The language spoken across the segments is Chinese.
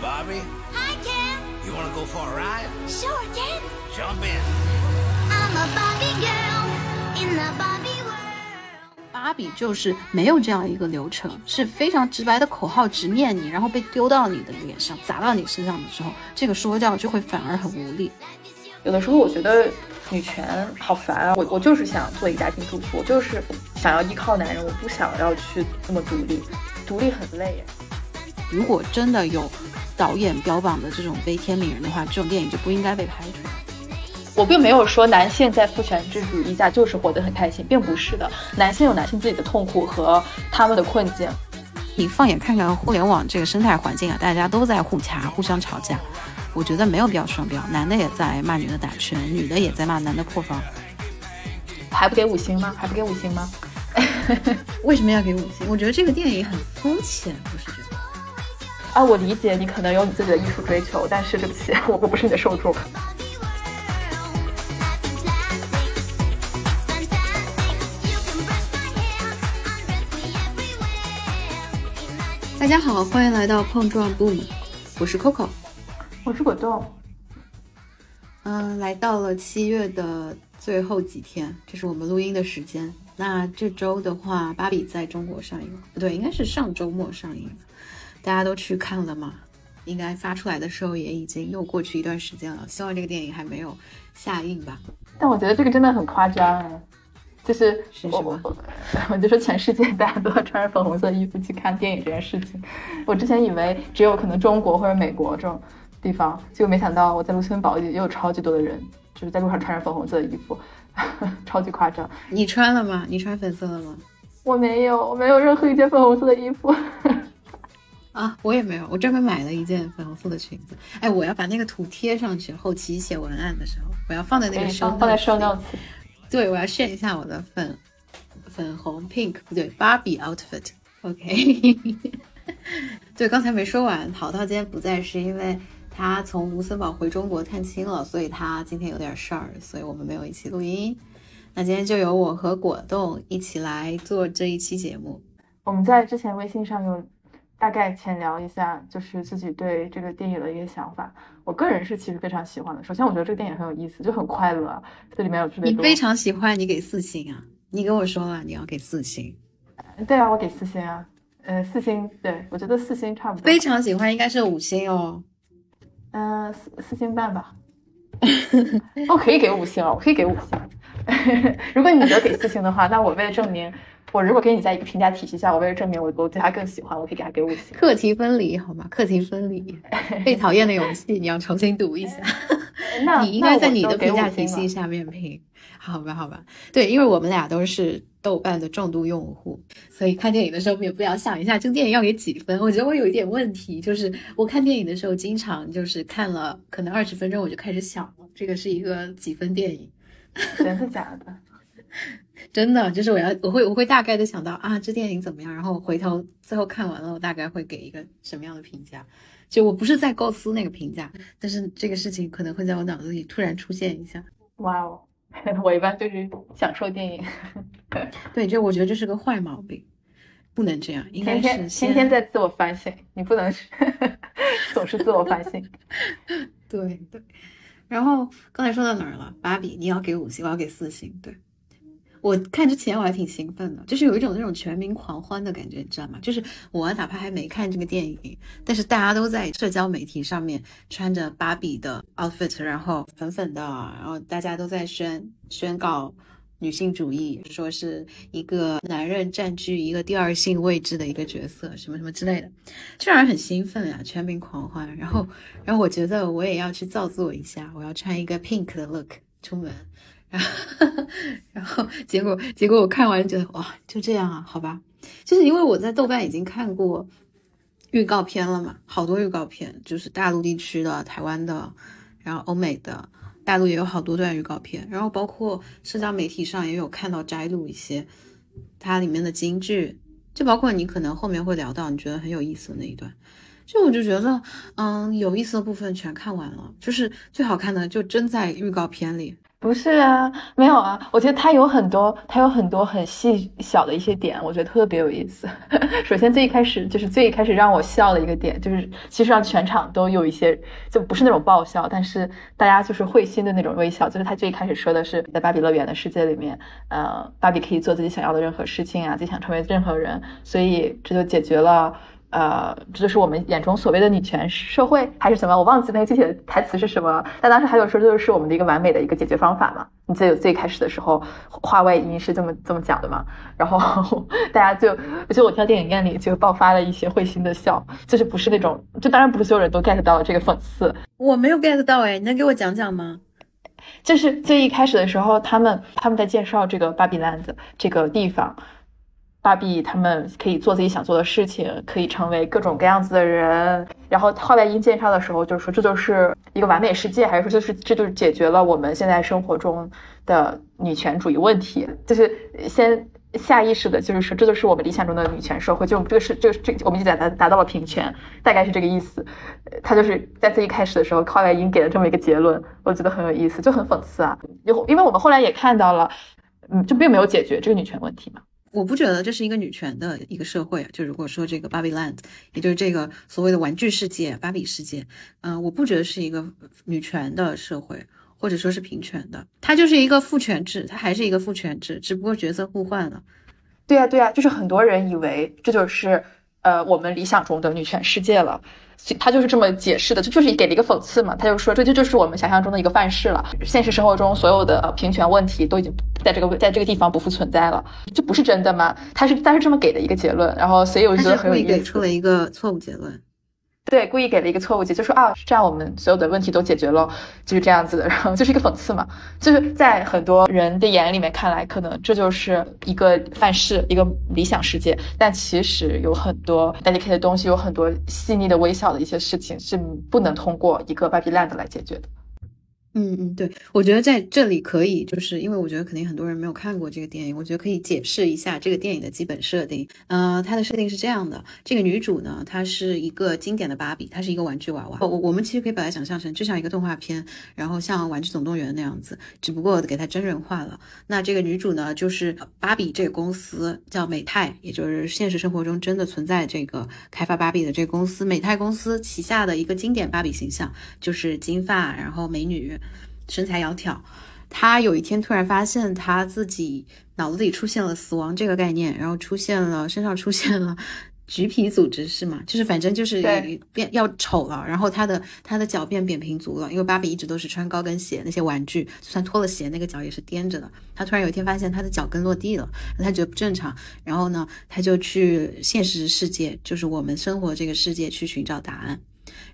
Bobby. Hi, Ken. You want to go for a ride? Sure, Ken. Jump in. I'm a Barbie girl in the Barbie world. 芭比就是没有这样一个流程，是非常直白的口号直面你，然后被丢到你的脸上，砸到你身上的时候，这个说教就会反而很无力。有的时候我觉得女权好烦啊！我我就是想做一个家庭主妇，我就是想要依靠男人，我不想要去这么独立，独立很累。如果真的有导演标榜的这种悲天悯人的话，这种电影就不应该被拍出来。我并没有说男性在父权制主义下就是活得很开心，并不是的。男性有男性自己的痛苦和他们的困境。你放眼看看互联网这个生态环境啊，大家都在互掐、互相吵架。我觉得没有必要双标，男的也在骂女的打拳，女的也在骂男的破防，还不给五星吗？还不给五星吗？为什么要给五星？我觉得这个电影很肤浅，不是觉得？啊，我理解你可能有你自己的艺术追求，但是对不起，我我不是你的受众。大家好，欢迎来到碰撞 boom，我是 Coco。我是果冻，嗯，来到了七月的最后几天，这是我们录音的时间。那这周的话，芭比在中国上映，不对，应该是上周末上映的。大家都去看了吗？应该发出来的时候也已经又过去一段时间了。希望这个电影还没有下映吧。但我觉得这个真的很夸张哎，就是我是什么我我就说全世界大家都要穿着粉红色衣服去看电影这件事情，我之前以为只有可能中国或者美国这种地方，结果没想到我在卢森堡也有超级多的人，就是在路上穿着粉红色的衣服，超级夸张。你穿了吗？你穿粉色了吗？我没有，我没有任何一件粉红色的衣服。啊，我也没有，我专门买了一件粉红色的裙子。哎，我要把那个图贴上去，后期写文案的时候，我要放在那个给 show 放放在 notes。对，我要炫一下我的粉粉红 pink 不对，芭比 outfit。OK，对，刚才没说完，淘淘今天不在是因为他从卢森堡回中国探亲了，所以他今天有点事儿，所以我们没有一起录音。那今天就由我和果冻一起来做这一期节目。我们在之前微信上有大概浅聊一下，就是自己对这个电影的一个想法。我个人是其实非常喜欢的。首先，我觉得这个电影很有意思，就很快乐，这里面有特别多。你非常喜欢，你给四星啊？你跟我说了你要给四星，对啊，我给四星啊，呃，四星，对我觉得四星差不多。非常喜欢应该是五星哦。嗯、四四星半吧。我可以给五星啊，我可以给五星。如果你觉得给四星的话，那我为了证明，我如果给你在一个评价体系下，我为了证明我我对他更喜欢，我可以给他给五星。课题分离好吗？课题分离，被讨厌的勇气，你要重新读一下。那你应该在你的评价体系下面评，好吧，好吧。对，因为我们俩都是豆瓣的重度用户，所以看电影的时候免不了想一下这个电影要给几分。我觉得我有一点问题，就是我看电影的时候经常就是看了可能二十分钟我就开始想了，这个是一个几分电影。真的假的？真的，就是我要我会我会大概的想到啊，这电影怎么样，然后回头最后看完了，我大概会给一个什么样的评价。就我不是在构思那个评价，但是这个事情可能会在我脑子里突然出现一下。哇哦，我一般就是享受电影，对，就我觉得这是个坏毛病，不能这样，应该天天是天天在自我反省，你不能是总是自我反省。对对。然后刚才说到哪儿了？芭比，你要给五星，我要给四星。对，我看之前我还挺兴奋的，就是有一种那种全民狂欢的感觉，你知道吗？就是我哪怕还没看这个电影，但是大家都在社交媒体上面穿着芭比的 outfit，然后粉粉的，然后大家都在宣宣告女性主义，说是一个男人占据一个第二性位置的一个角色，什么什么之类的，就让人很兴奋呀，全民狂欢。然后，然后我觉得我也要去造作一下，我要穿一个 pink 的 look 出门。然后，然后结果结果我看完觉得哇，就这样啊，好吧，就是因为我在豆瓣已经看过预告片了嘛，好多预告片，就是大陆地区的、台湾的，然后欧美的，大陆也有好多段预告片，然后包括社交媒体上也有看到摘录一些它里面的金句，就包括你可能后面会聊到你觉得很有意思的那一段。就我就觉得，嗯，有意思的部分全看完了，就是最好看的就真在预告片里。不是啊，没有啊，我觉得他有很多，他有很多很细小的一些点，我觉得特别有意思。首先最一开始就是最一开始让我笑的一个点，就是其实让全场都有一些，就不是那种爆笑，但是大家就是会心的那种微笑。就是他最一开始说的是，在芭比乐园的世界里面，呃，芭比可以做自己想要的任何事情啊，自己想成为任何人，所以这就解决了。呃，这就是我们眼中所谓的女权社会，还是什么？我忘记那个具体的台词是什么。但当时还有说，这就是我们的一个完美的一个解决方法嘛？你记得最开始的时候，话外音是这么这么讲的嘛？然后 大家就，我觉得我在电影院里就爆发了一些会心的笑，就是不是那种，就当然不是所有人都 get 到了这个讽刺。我没有 get 到哎，你能给我讲讲吗？就是最一开始的时候，他们他们在介绍这个芭比 land 这个地方。芭比他们可以做自己想做的事情，可以成为各种各样子的人。然后后来因介绍的时候，就是说这就是一个完美世界，还是说就是这就是解决了我们现在生活中的女权主义问题？就是先下意识的就是说这就是我们理想中的女权社会，就这个是这个这我们已经达达到了平权，大概是这个意思。他就是在最一开始的时候，后来因给了这么一个结论，我觉得很有意思，就很讽刺啊。有因为我们后来也看到了，嗯，就并没有解决这个女权问题嘛。我不觉得这是一个女权的一个社会。就如果说这个芭比 land，也就是这个所谓的玩具世界、芭比世界，嗯，我不觉得是一个女权的社会，或者说是平权的。它就是一个父权制，它还是一个父权制，只不过角色互换了。对啊，对啊，就是很多人以为这就是呃我们理想中的女权世界了。他就是这么解释的，这就是给了一个讽刺嘛。他就说，这就就是我们想象中的一个范式了。现实生活中所有的平权问题都已经在这个在这个地方不复存在了，这不是真的吗？他是他是这么给的一个结论，然后所以我就觉得很有意思。给出了一个错误结论。对，故意给了一个错误解，就说啊，这样我们所有的问题都解决了，就是这样子的，然后就是一个讽刺嘛，就是在很多人的眼里面看来，可能这就是一个范式，一个理想世界，但其实有很多 delicate 的东西，有很多细腻的、微小的一些事情是不能通过一个 baby land 来解决的。嗯嗯，对，我觉得在这里可以，就是因为我觉得肯定很多人没有看过这个电影，我觉得可以解释一下这个电影的基本设定。呃，它的设定是这样的：这个女主呢，她是一个经典的芭比，她是一个玩具娃娃。我我们其实可以把它想象成就像一个动画片，然后像《玩具总动员》那样子，只不过给它真人化了。那这个女主呢，就是芭比这个公司叫美泰，也就是现实生活中真的存在这个开发芭比的这个公司。美泰公司旗下的一个经典芭比形象就是金发，然后美女。身材窈窕，他有一天突然发现他自己脑子里出现了死亡这个概念，然后出现了身上出现了橘皮组织，是吗？就是反正就是变要丑了，然后他的他的脚变扁平足了，因为芭比一直都是穿高跟鞋，那些玩具就算脱了鞋，那个脚也是踮着的。他突然有一天发现他的脚跟落地了，他觉得不正常，然后呢，他就去现实世界，就是我们生活这个世界去寻找答案。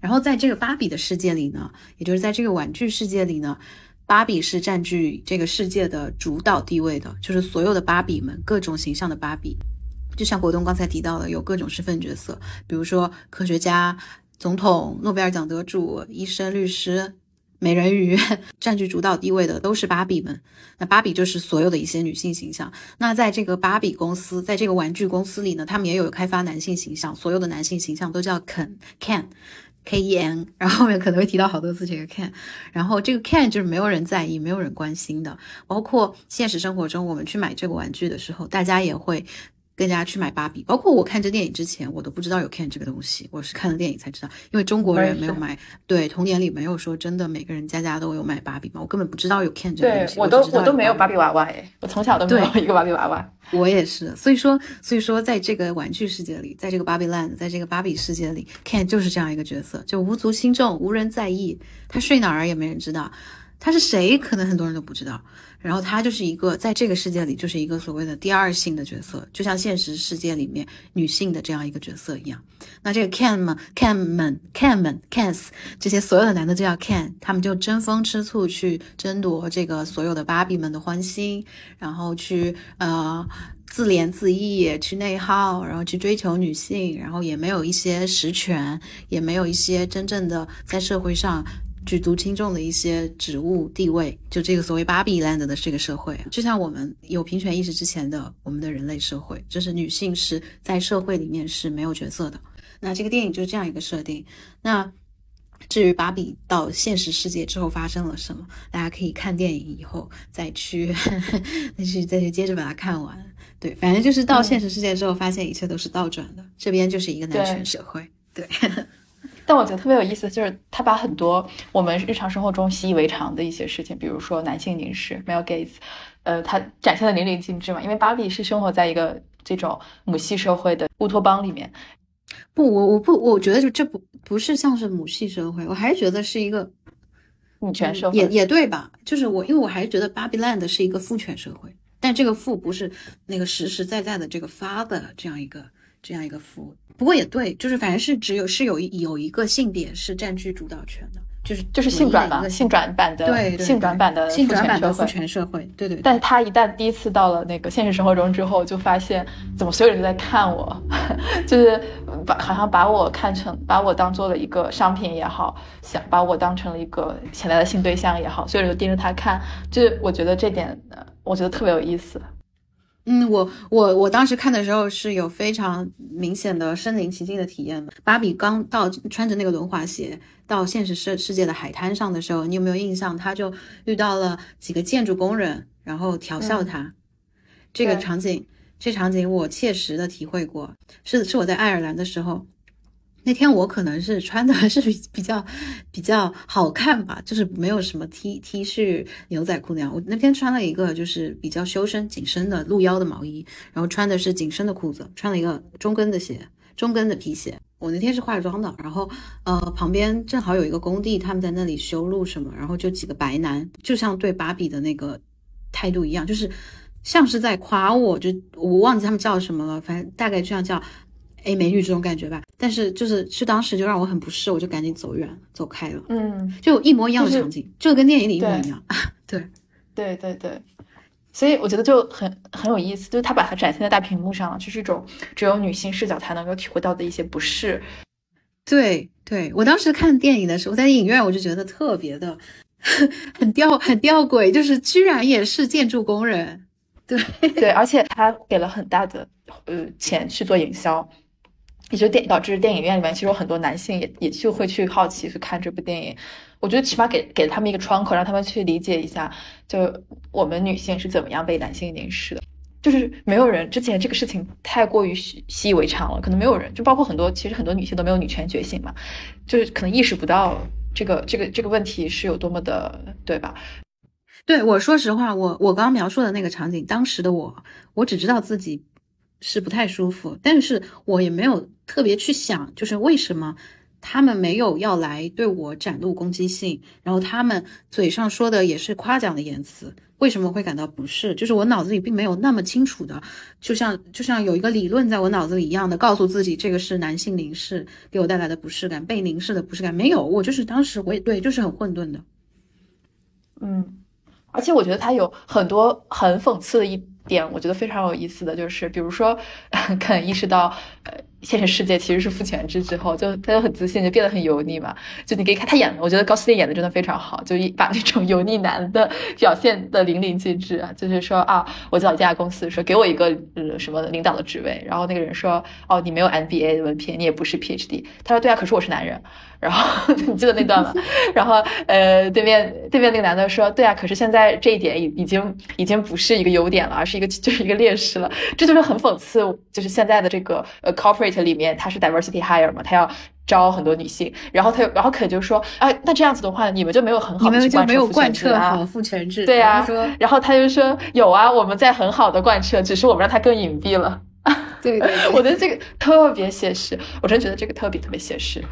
然后在这个芭比的世界里呢，也就是在这个玩具世界里呢，芭比是占据这个世界的主导地位的，就是所有的芭比们，各种形象的芭比，就像国栋刚才提到的，有各种身份角色，比如说科学家、总统、诺贝尔奖得主、医生、律师、美人鱼，占据主导地位的都是芭比们。那芭比就是所有的一些女性形象。那在这个芭比公司，在这个玩具公司里呢，他们也有开发男性形象，所有的男性形象都叫 Ken Ken。K E N，然后后面可能会提到好多次这个 can，然后这个 can 就是没有人在意、没有人关心的，包括现实生活中我们去买这个玩具的时候，大家也会。跟大家去买芭比，包括我看这电影之前，我都不知道有 Ken 这个东西，我是看了电影才知道。因为中国人没有买，对童年里没有说真的每个人家家都有买芭比嘛，我根本不知道有 Ken 这个东西。我都我都没有芭比娃娃哎，我从小都没有一个芭比娃娃。我也是，所以说所以说在这个玩具世界里，在这个芭比 land，在这个芭比世界里，Ken 就是这样一个角色，就无足轻重，无人在意，他睡哪儿也没人知道，他是谁可能很多人都不知道。然后他就是一个在这个世界里就是一个所谓的第二性的角色，就像现实世界里面女性的这样一个角色一样。那这个 Ken 们、Ken 们、Ken 们、Kens 这些所有的男的就叫 Ken，他们就争风吃醋去争夺这个所有的芭比们的欢心，然后去呃自怜自艾，去内耗，然后去追求女性，然后也没有一些实权，也没有一些真正的在社会上。举足轻重的一些职务地位，就这个所谓芭比 land 的这个社会，就像我们有平权意识之前的我们的人类社会，就是女性是在社会里面是没有角色的。那这个电影就是这样一个设定。那至于芭比到现实世界之后发生了什么，大家可以看电影以后再去 再去再去接着把它看完。对，反正就是到现实世界之后，发现一切都是倒转的，这边就是一个男权社会。对。但我觉得特别有意思，就是他把很多我们日常生活中习以为常的一些事情，比如说男性凝视 （male gaze），呃，他展现的淋漓尽致嘛。因为芭比是生活在一个这种母系社会的乌托邦里面。不，我我不，我觉得就这不不是像是母系社会，我还是觉得是一个女权社会。也也对吧？就是我，因为我还是觉得芭比 land 是一个父权社会，但这个父不是那个实实在在的这个 father 这样一个。这样一个父，不过也对，就是反正是只有是有有一个性别是占据主导权的，就是就是性转吧，性转版的对性转版的性转版的父权社会，对对。但他一旦第一次到了那个现实生活中之后，就发现怎么所有人都在看我，就是把好像把我看成把我当做了一个商品也好，想把我当成了一个潜在的性对象也好，所有人都盯着他看，就是我觉得这点，我觉得特别有意思。嗯，我我我当时看的时候是有非常明显的身临其境的体验的。芭比刚到穿着那个轮滑鞋到现实世世界的海滩上的时候，你有没有印象？他就遇到了几个建筑工人，然后调笑他。这个场景，这场景我切实的体会过，是是我在爱尔兰的时候。那天我可能是穿的还是比比较比较好看吧，就是没有什么 T T 恤牛仔裤那样。我那天穿了一个就是比较修身紧身的露腰的毛衣，然后穿的是紧身的裤子，穿了一个中跟的鞋，中跟的皮鞋。我那天是化妆的，然后呃旁边正好有一个工地，他们在那里修路什么，然后就几个白男，就像对芭比的那个态度一样，就是像是在夸我，就我忘记他们叫什么了，反正大概这样叫。A 美女这种感觉吧，但是就是是当时就让我很不适，我就赶紧走远走开了。嗯，就一模一样的场景，就跟电影里一模一样。对，对对对，所以我觉得就很很有意思，就是他把它展现在大屏幕上，就是一种只有女性视角才能够体会到的一些不适。对对，我当时看电影的时候，在影院我就觉得特别的很吊很吊诡，就是居然也是建筑工人。对对，而且他给了很大的呃钱去做营销。也就电导致电影院里面其实有很多男性也也就会去好奇去看这部电影，我觉得起码给给了他们一个窗口，让他们去理解一下，就我们女性是怎么样被男性凝视的。就是没有人之前这个事情太过于习习以为常了，可能没有人，就包括很多其实很多女性都没有女权觉醒嘛，就是可能意识不到这个这个这个问题是有多么的，对吧？对我说实话，我我刚刚描述的那个场景，当时的我，我只知道自己。是不太舒服，但是我也没有特别去想，就是为什么他们没有要来对我展露攻击性，然后他们嘴上说的也是夸奖的言辞，为什么会感到不适？就是我脑子里并没有那么清楚的，就像就像有一个理论在我脑子里一样的，告诉自己这个是男性凝视给我带来的不适感，被凝视的不适感没有，我就是当时我也对，就是很混沌的，嗯，而且我觉得他有很多很讽刺的一。点我觉得非常有意思的就是，比如说，肯意识到，呃，现实世界其实是父权制之后，就他就很自信，就变得很油腻嘛。就你可以看他演的，我觉得高司令演的真的非常好，就一把那种油腻男的表现的淋漓尽致啊。就是说啊，我找一家公司说给我一个呃什么领导的职位，然后那个人说，哦，你没有 MBA 的文凭，你也不是 PhD。他说对啊，可是我是男人。然后 你记得那段吗？然后呃，对面对面那个男的说：“对啊，可是现在这一点已已经已经不是一个优点了，而是一个就是一个劣势了。这就是很讽刺，就是现在的这个呃 corporate 里面，它是 diversity hire 嘛，它要招很多女性。然后他然后肯就说啊，那这样子的话，你们就没有很好的就没有贯彻好父权制。对啊，然后他就说有啊，我们在很好的贯彻，只是我们让它更隐蔽了。对对，我觉得这个特别写实，我真觉得这个特别特别写实。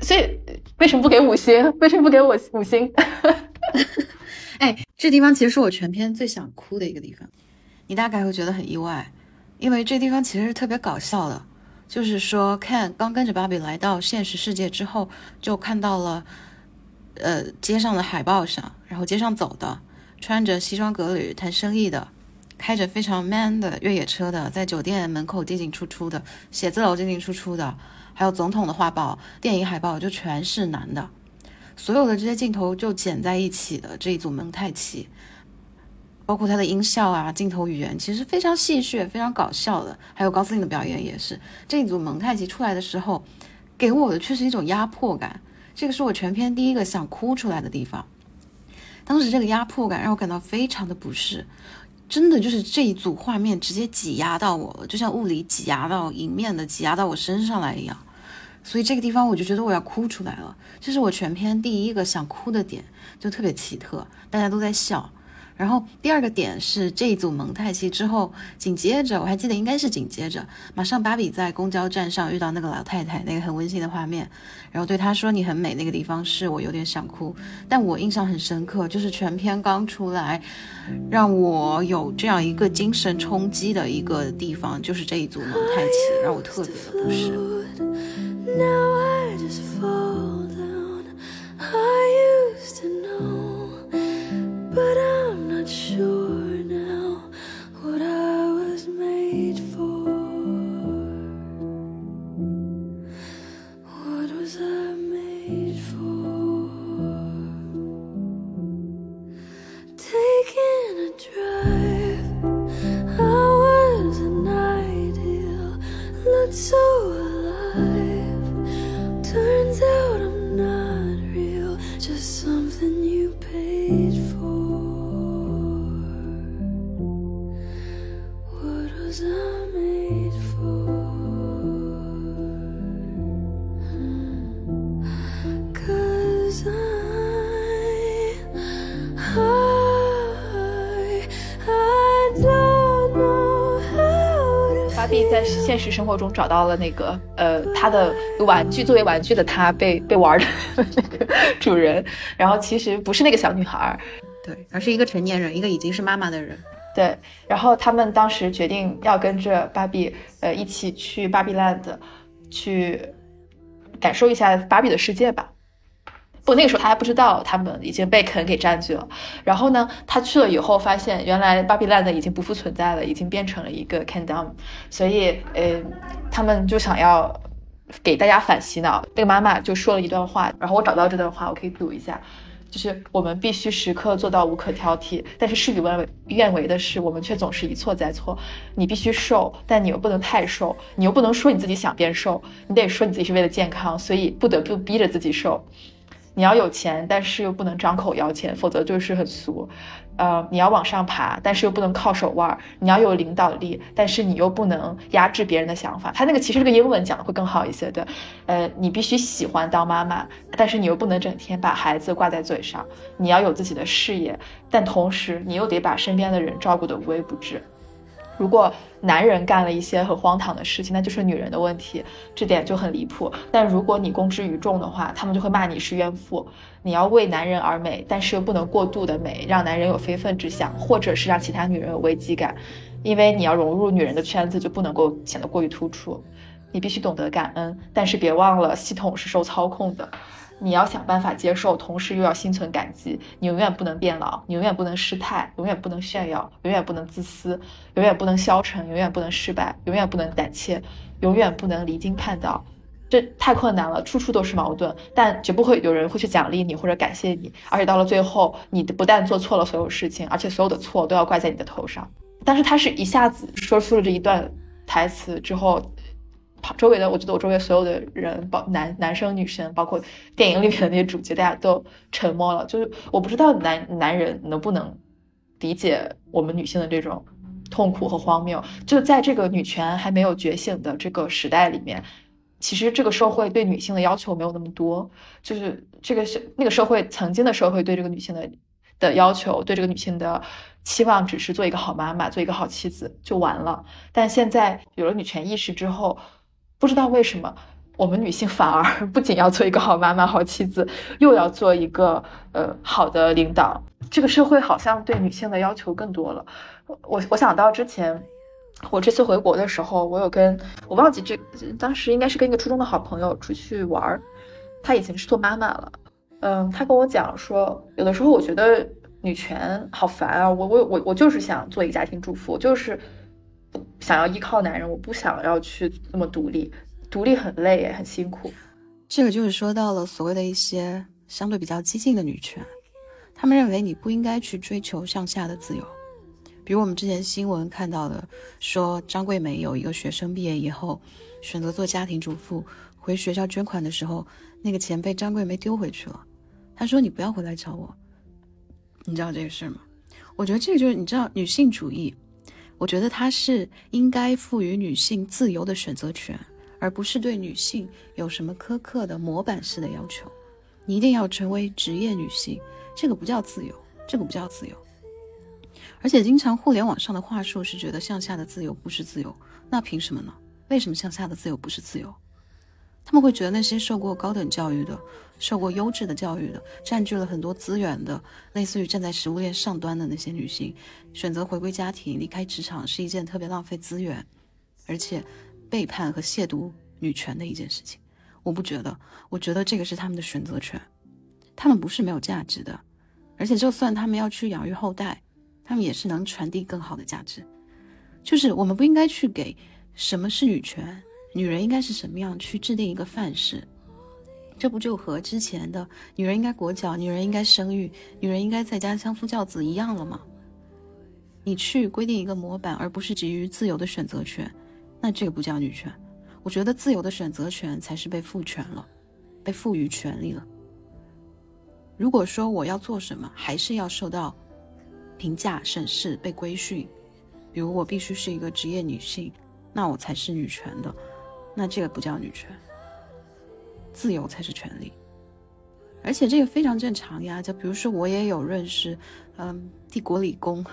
所以为什么不给五星？为什么不给我五星？哎，这地方其实是我全片最想哭的一个地方，你大概会觉得很意外，因为这地方其实是特别搞笑的。就是说，看刚跟着芭比来到现实世界之后，就看到了，呃，街上的海报上，然后街上走的，穿着西装革履谈生意的，开着非常 man 的越野车的，在酒店门口进进出出的，写字楼进进出出的。还有总统的画报、电影海报，就全是男的，所有的这些镜头就剪在一起的这一组蒙太奇，包括他的音效啊、镜头语言，其实非常戏谑、非常搞笑的。还有高司令的表演也是，这一组蒙太奇出来的时候，给我的却是一种压迫感，这个是我全片第一个想哭出来的地方。当时这个压迫感让我感到非常的不适，真的就是这一组画面直接挤压到我了，就像物理挤压到迎面的挤压到我身上来一样。所以这个地方我就觉得我要哭出来了，这是我全篇第一个想哭的点，就特别奇特，大家都在笑。然后第二个点是这一组蒙太奇之后，紧接着我还记得应该是紧接着，马上芭比在公交站上遇到那个老太太，那个很温馨的画面，然后对她说你很美那个地方是我有点想哭，但我印象很深刻，就是全片刚出来，让我有这样一个精神冲击的一个地方，就是这一组蒙太奇让我特别的不适。I used to know, but i not sure now what I was made for. What was I made for? 生活中找到了那个呃，他的玩具作为玩具的他被被玩的 那个主人，然后其实不是那个小女孩，对，而是一个成年人，一个已经是妈妈的人。对，然后他们当时决定要跟着芭比呃一起去芭比 land 去感受一下芭比的世界吧。不，那个时候他还不知道他们已经被肯给占据了。然后呢，他去了以后发现，原来芭比 land 已经不复存在了，已经变成了一个 Ken Dom。所以，呃，他们就想要给大家反洗脑。那个妈妈就说了一段话，然后我找到这段话，我可以读一下。就是我们必须时刻做到无可挑剔，但是事与愿违愿违的是，我们却总是一错再错。你必须瘦，但你又不能太瘦，你又不能说你自己想变瘦，你得说你自己是为了健康，所以不得不逼着自己瘦。你要有钱，但是又不能张口要钱，否则就是很俗。呃，你要往上爬，但是又不能靠手腕儿；你要有领导力，但是你又不能压制别人的想法。他那个其实这个英文讲的会更好一些的。呃，你必须喜欢当妈妈，但是你又不能整天把孩子挂在嘴上。你要有自己的事业，但同时你又得把身边的人照顾得无微不至。如果男人干了一些很荒唐的事情，那就是女人的问题，这点就很离谱。但如果你公之于众的话，他们就会骂你是怨妇。你要为男人而美，但是又不能过度的美，让男人有非分之想，或者是让其他女人有危机感，因为你要融入女人的圈子，就不能够显得过于突出。你必须懂得感恩，但是别忘了系统是受操控的。你要想办法接受，同时又要心存感激。你永远不能变老，你永远不能失态，永远不能炫耀，永远不能自私，永远不能消沉，永远不能失败，永远不能胆怯，永远不能离经叛道。这太困难了，处处都是矛盾，但绝不会有人会去奖励你或者感谢你。而且到了最后，你不但做错了所有事情，而且所有的错都要怪在你的头上。但是他是一下子说出了这一段台词之后。周围的，我觉得我周围所有的人，包男男生女生，包括电影里面的那些主角，大家都沉默了。就是我不知道男男人能不能理解我们女性的这种痛苦和荒谬。就在这个女权还没有觉醒的这个时代里面，其实这个社会对女性的要求没有那么多。就是这个是那个社会曾经的社会对这个女性的的要求，对这个女性的期望，只是做一个好妈妈，做一个好妻子就完了。但现在有了女权意识之后，不知道为什么，我们女性反而 不仅要做一个好妈妈、好妻子，又要做一个呃好的领导。这个社会好像对女性的要求更多了。我我想到之前我这次回国的时候，我有跟我忘记这当时应该是跟一个初中的好朋友出去玩儿，她已经是做妈妈了。嗯，她跟我讲说，有的时候我觉得女权好烦啊，我我我我就是想做一个家庭主妇，就是。想要依靠男人，我不想要去那么独立，独立很累也很辛苦。这个就是说到了所谓的一些相对比较激进的女权，她们认为你不应该去追求向下的自由，比如我们之前新闻看到的，说张桂梅有一个学生毕业以后选择做家庭主妇，回学校捐款的时候，那个钱被张桂梅丢回去了。她说：“你不要回来找我。”你知道这个事吗？我觉得这个就是你知道女性主义，我觉得它是应该赋予女性自由的选择权，而不是对女性有什么苛刻的模板式的要求。你一定要成为职业女性，这个不叫自由，这个不叫自由。而且，经常互联网上的话术是觉得向下的自由不是自由，那凭什么呢？为什么向下的自由不是自由？他们会觉得那些受过高等教育的、受过优质的教育的、占据了很多资源的，类似于站在食物链上端的那些女性，选择回归家庭、离开职场是一件特别浪费资源，而且背叛和亵渎女权的一件事情。我不觉得，我觉得这个是他们的选择权，他们不是没有价值的，而且就算他们要去养育后代。他们也是能传递更好的价值，就是我们不应该去给什么是女权，女人应该是什么样去制定一个范式，这不就和之前的女人应该裹脚、女人应该生育、女人应该在家相夫教子一样了吗？你去规定一个模板，而不是基于自由的选择权，那这个不叫女权。我觉得自由的选择权才是被赋权了，被赋予权利了。如果说我要做什么，还是要受到。评价、审视、被规训，比如我必须是一个职业女性，那我才是女权的，那这个不叫女权，自由才是权利，而且这个非常正常呀。就比如说，我也有认识，嗯，帝国理工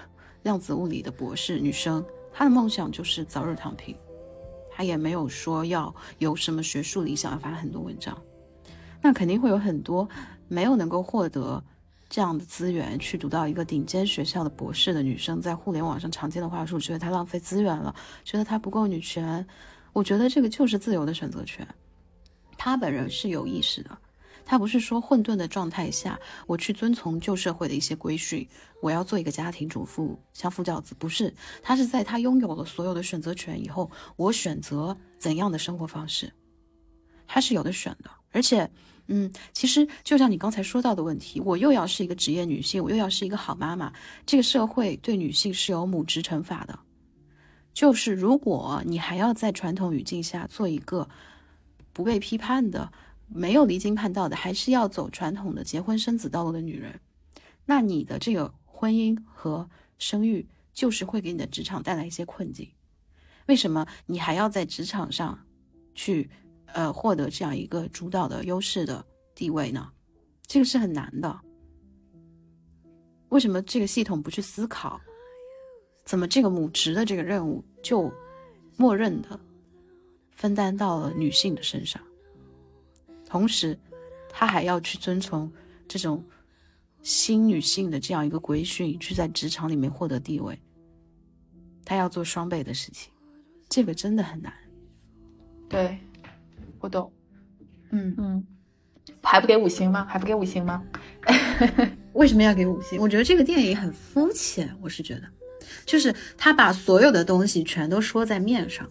量子物理的博士女生，她的梦想就是早日躺平，她也没有说要有什么学术理想，要发很多文章，那肯定会有很多没有能够获得。这样的资源去读到一个顶尖学校的博士的女生，在互联网上常见的话术，觉得她浪费资源了，觉得她不够女权。我觉得这个就是自由的选择权。她本人是有意识的，她不是说混沌的状态下，我去遵从旧社会的一些规训，我要做一个家庭主妇，相夫教子，不是。她是在她拥有了所有的选择权以后，我选择怎样的生活方式，她是有的选的，而且。嗯，其实就像你刚才说到的问题，我又要是一个职业女性，我又要是一个好妈妈，这个社会对女性是有母职惩罚的。就是如果你还要在传统语境下做一个不被批判的、没有离经叛道的，还是要走传统的结婚生子道路的女人，那你的这个婚姻和生育就是会给你的职场带来一些困境。为什么你还要在职场上去？呃，获得这样一个主导的优势的地位呢，这个是很难的。为什么这个系统不去思考，怎么这个母职的这个任务就默认的分担到了女性的身上？同时，他还要去遵从这种新女性的这样一个规训，去在职场里面获得地位，他要做双倍的事情，这个真的很难。对。我懂，嗯嗯，还不给五星吗？还不给五星吗？为什么要给五星？我觉得这个电影很肤浅，我是觉得，就是他把所有的东西全都说在面上，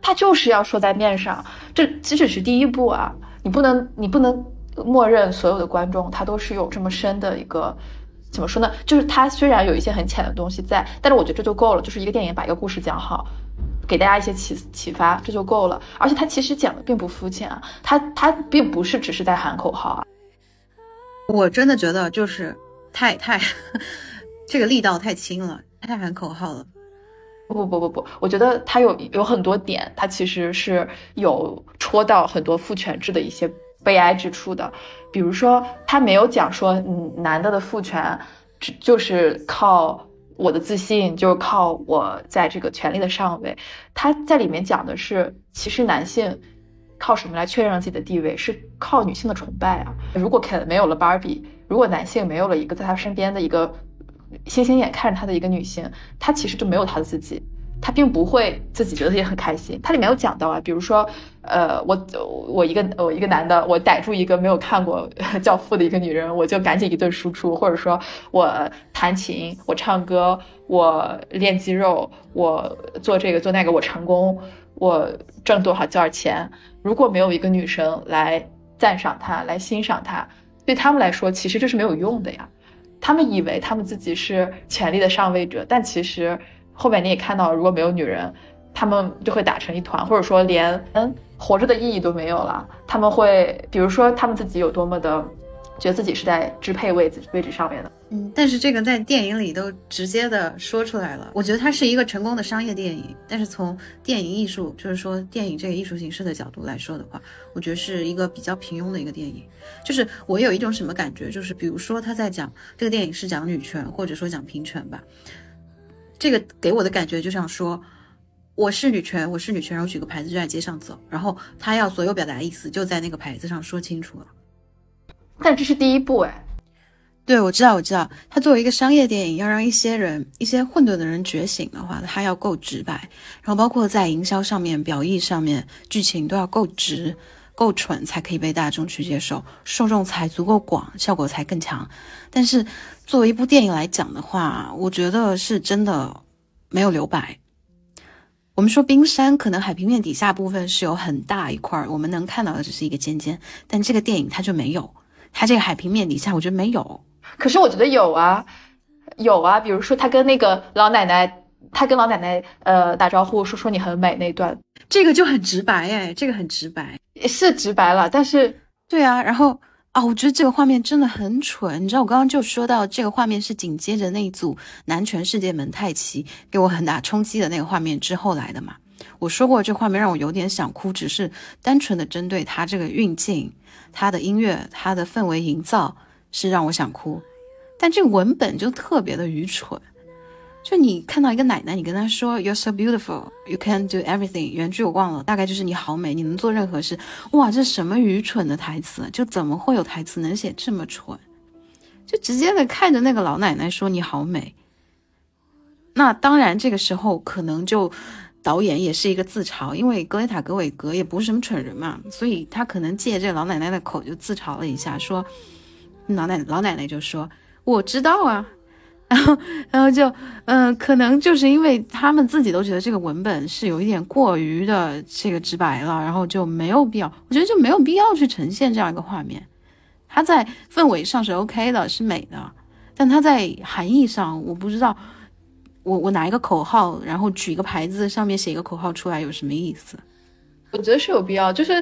他就是要说在面上，这即使是第一步啊！你不能你不能默认所有的观众他都是有这么深的一个怎么说呢？就是他虽然有一些很浅的东西在，但是我觉得这就够了，就是一个电影把一个故事讲好。给大家一些启启发，这就够了。而且他其实讲的并不肤浅啊，他他并不是只是在喊口号啊。我真的觉得就是太太这个力道太轻了，太喊口号了。不不不不不，我觉得他有有很多点，他其实是有戳到很多父权制的一些悲哀之处的。比如说，他没有讲说，嗯，男的的父权只就是靠。我的自信就是靠我在这个权力的上位。他在里面讲的是，其实男性靠什么来确认自己的地位？是靠女性的崇拜啊。如果肯没有了芭比，如果男性没有了一个在他身边的一个星星眼看着他的一个女性，她其实就没有她的自己。她并不会自己觉得自己很开心。它里面有讲到啊，比如说，呃，我我一个我一个男的，我逮住一个没有看过《教父》的一个女人，我就赶紧一顿输出，或者说我弹琴，我唱歌，我练肌肉，我做这个做那个，我成功，我挣多少多少钱。如果没有一个女生来赞赏他，来欣赏他，对他们来说，其实这是没有用的呀。他们以为他们自己是权力的上位者，但其实后面你也看到，如果没有女人，他们就会打成一团，或者说连嗯活着的意义都没有了。他们会，比如说他们自己有多么的觉得自己是在支配位置位置上面的。嗯，但是这个在电影里都直接的说出来了。我觉得它是一个成功的商业电影，但是从电影艺术，就是说电影这个艺术形式的角度来说的话，我觉得是一个比较平庸的一个电影。就是我有一种什么感觉，就是比如说他在讲这个电影是讲女权，或者说讲平权吧，这个给我的感觉就像说。我是女权，我是女权，然后举个牌子就在街上走，然后他要所有表达意思就在那个牌子上说清楚了。但这是第一步哎，对，我知道，我知道，它作为一个商业电影，要让一些人、一些混沌的人觉醒的话，它要够直白，然后包括在营销上面、表意上面、剧情都要够直、够蠢，才可以被大众去接受，受众才足够广，效果才更强。但是作为一部电影来讲的话，我觉得是真的没有留白。我们说冰山可能海平面底下部分是有很大一块，我们能看到的只是一个尖尖，但这个电影它就没有，它这个海平面底下我觉得没有。可是我觉得有啊，有啊，比如说他跟那个老奶奶，他跟老奶奶呃打招呼说说你很美那段，这个就很直白哎，这个很直白，是直白了，但是对啊，然后啊，我觉得这个画面真的很蠢，你知道我刚刚就说到这个画面是紧接着那一组男权世界门太奇给我很大冲击的那个画面之后来的嘛。我说过这画面让我有点想哭，只是单纯的针对他这个运镜、他的音乐、他的氛围营造是让我想哭，但这文本就特别的愚蠢。就你看到一个奶奶，你跟她说 "You're so beautiful, you can do everything"，原句我忘了，大概就是你好美，你能做任何事。哇，这什么愚蠢的台词？就怎么会有台词能写这么蠢？就直接的看着那个老奶奶说你好美。那当然，这个时候可能就导演也是一个自嘲，因为格雷塔·格韦格也不是什么蠢人嘛，所以他可能借这老奶奶的口就自嘲了一下，说老奶老奶奶就说我知道啊。然后，然后就，嗯，可能就是因为他们自己都觉得这个文本是有一点过于的这个直白了，然后就没有必要，我觉得就没有必要去呈现这样一个画面。它在氛围上是 OK 的，是美的，但它在含义上，我不知道，我我拿一个口号，然后举一个牌子，上面写一个口号出来有什么意思？我觉得是有必要，就是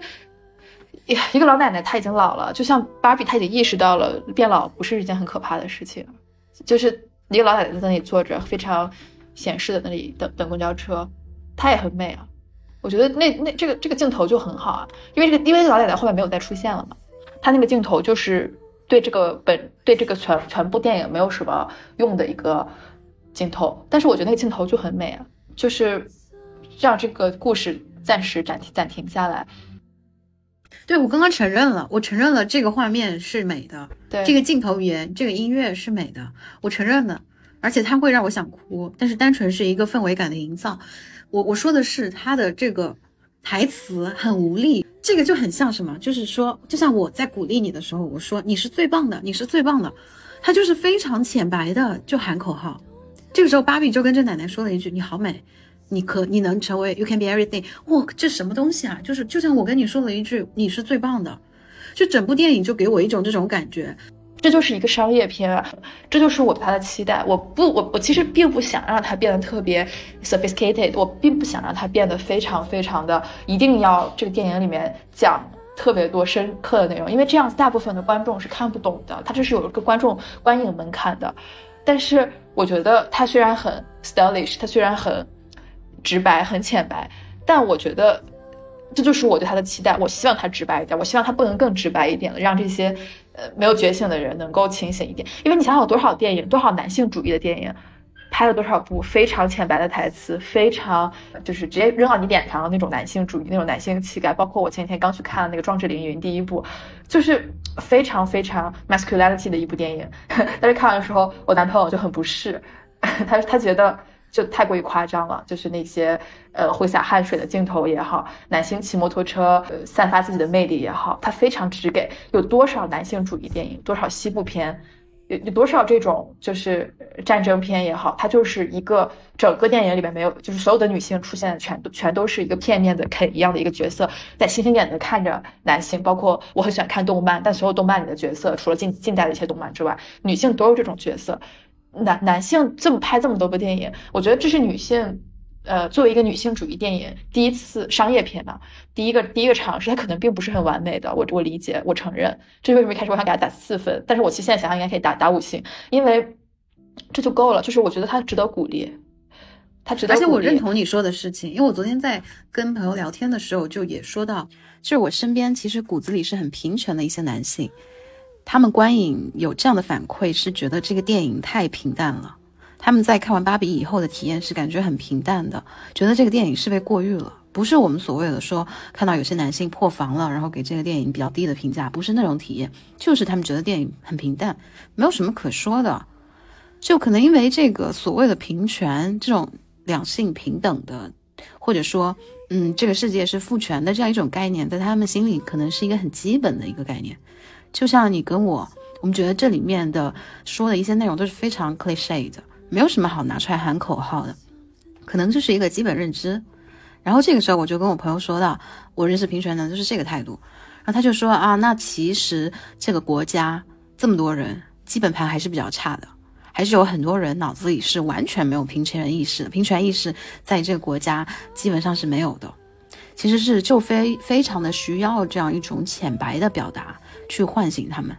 一个老奶奶她已经老了，就像芭比，她已经意识到了变老不是一件很可怕的事情，就是。一个老奶奶在那里坐着，非常显示的那里等等公交车，她也很美啊。我觉得那那这个这个镜头就很好啊，因为这个因为老奶奶后面没有再出现了嘛，她那个镜头就是对这个本对这个全全部电影没有什么用的一个镜头，但是我觉得那个镜头就很美啊，就是让这个故事暂时暂停暂停下来。对我刚刚承认了，我承认了这个画面是美的，对这个镜头语言，这个音乐是美的，我承认了，而且它会让我想哭，但是单纯是一个氛围感的营造。我我说的是他的这个台词很无力，这个就很像什么，就是说，就像我在鼓励你的时候，我说你是最棒的，你是最棒的，它就是非常浅白的就喊口号。这个时候，芭比就跟这奶奶说了一句：“你好美。”你可你能成为 you can be everything，哇，这什么东西啊？就是就像我跟你说了一句，你是最棒的，就整部电影就给我一种这种感觉，这就是一个商业片啊，这就是我对它的期待。我不，我我其实并不想让它变得特别 sophisticated，我并不想让它变得非常非常的一定要这个电影里面讲特别多深刻的内容，因为这样子大部分的观众是看不懂的，它这是有一个观众观影门槛的。但是我觉得他虽然很 stylish，他虽然很。直白很浅白，但我觉得这就是我对他的期待。我希望他直白一点，我希望他不能更直白一点了，让这些呃没有觉醒的人能够清醒一点。因为你想想，有多少电影，多少男性主义的电影，拍了多少部非常浅白的台词，非常就是直接扔到你脸上的那种男性主义、那种男性气概。包括我前几天刚去看的那个《壮志凌云》第一部，就是非常非常 masculinity 的一部电影。但是看完的时候，我男朋友就很不适，他他觉得。就太过于夸张了，就是那些呃挥洒汗水的镜头也好，男性骑摩托车呃散发自己的魅力也好，他非常直给。有多少男性主义电影，多少西部片，有有多少这种就是战争片也好，它就是一个整个电影里面没有，就是所有的女性出现的全都全都是一个片面的肯一样的一个角色，在星星眼的看着男性，包括我很喜欢看动漫，但所有动漫里的角色，除了近近代的一些动漫之外，女性都有这种角色。男男性这么拍这么多部电影，我觉得这是女性。呃，作为一个女性主义电影，第一次商业片嘛，第一个第一个尝试，它可能并不是很完美的，我我理解，我承认，这是为什么一开始我想给它打四分，但是我其实现在想想应该可以打打五星，因为这就够了，就是我觉得它值得鼓励，它值得鼓励。而且我认同你说的事情，因为我昨天在跟朋友聊天的时候，就也说到，就是我身边其实骨子里是很平权的一些男性，他们观影有这样的反馈，是觉得这个电影太平淡了。他们在看完芭比以后的体验是感觉很平淡的，觉得这个电影是被过誉了，不是我们所谓的说看到有些男性破防了，然后给这个电影比较低的评价，不是那种体验，就是他们觉得电影很平淡，没有什么可说的，就可能因为这个所谓的平权这种两性平等的，或者说嗯这个世界是父权的这样一种概念，在他们心里可能是一个很基本的一个概念，就像你跟我，我们觉得这里面的说的一些内容都是非常 cliche 的。没有什么好拿出来喊口号的，可能就是一个基本认知。然后这个时候我就跟我朋友说到，我认识平权的就是这个态度。然后他就说啊，那其实这个国家这么多人，基本盘还是比较差的，还是有很多人脑子里是完全没有平权意识的。平权意识在这个国家基本上是没有的。其实是就非非常的需要这样一种浅白的表达去唤醒他们。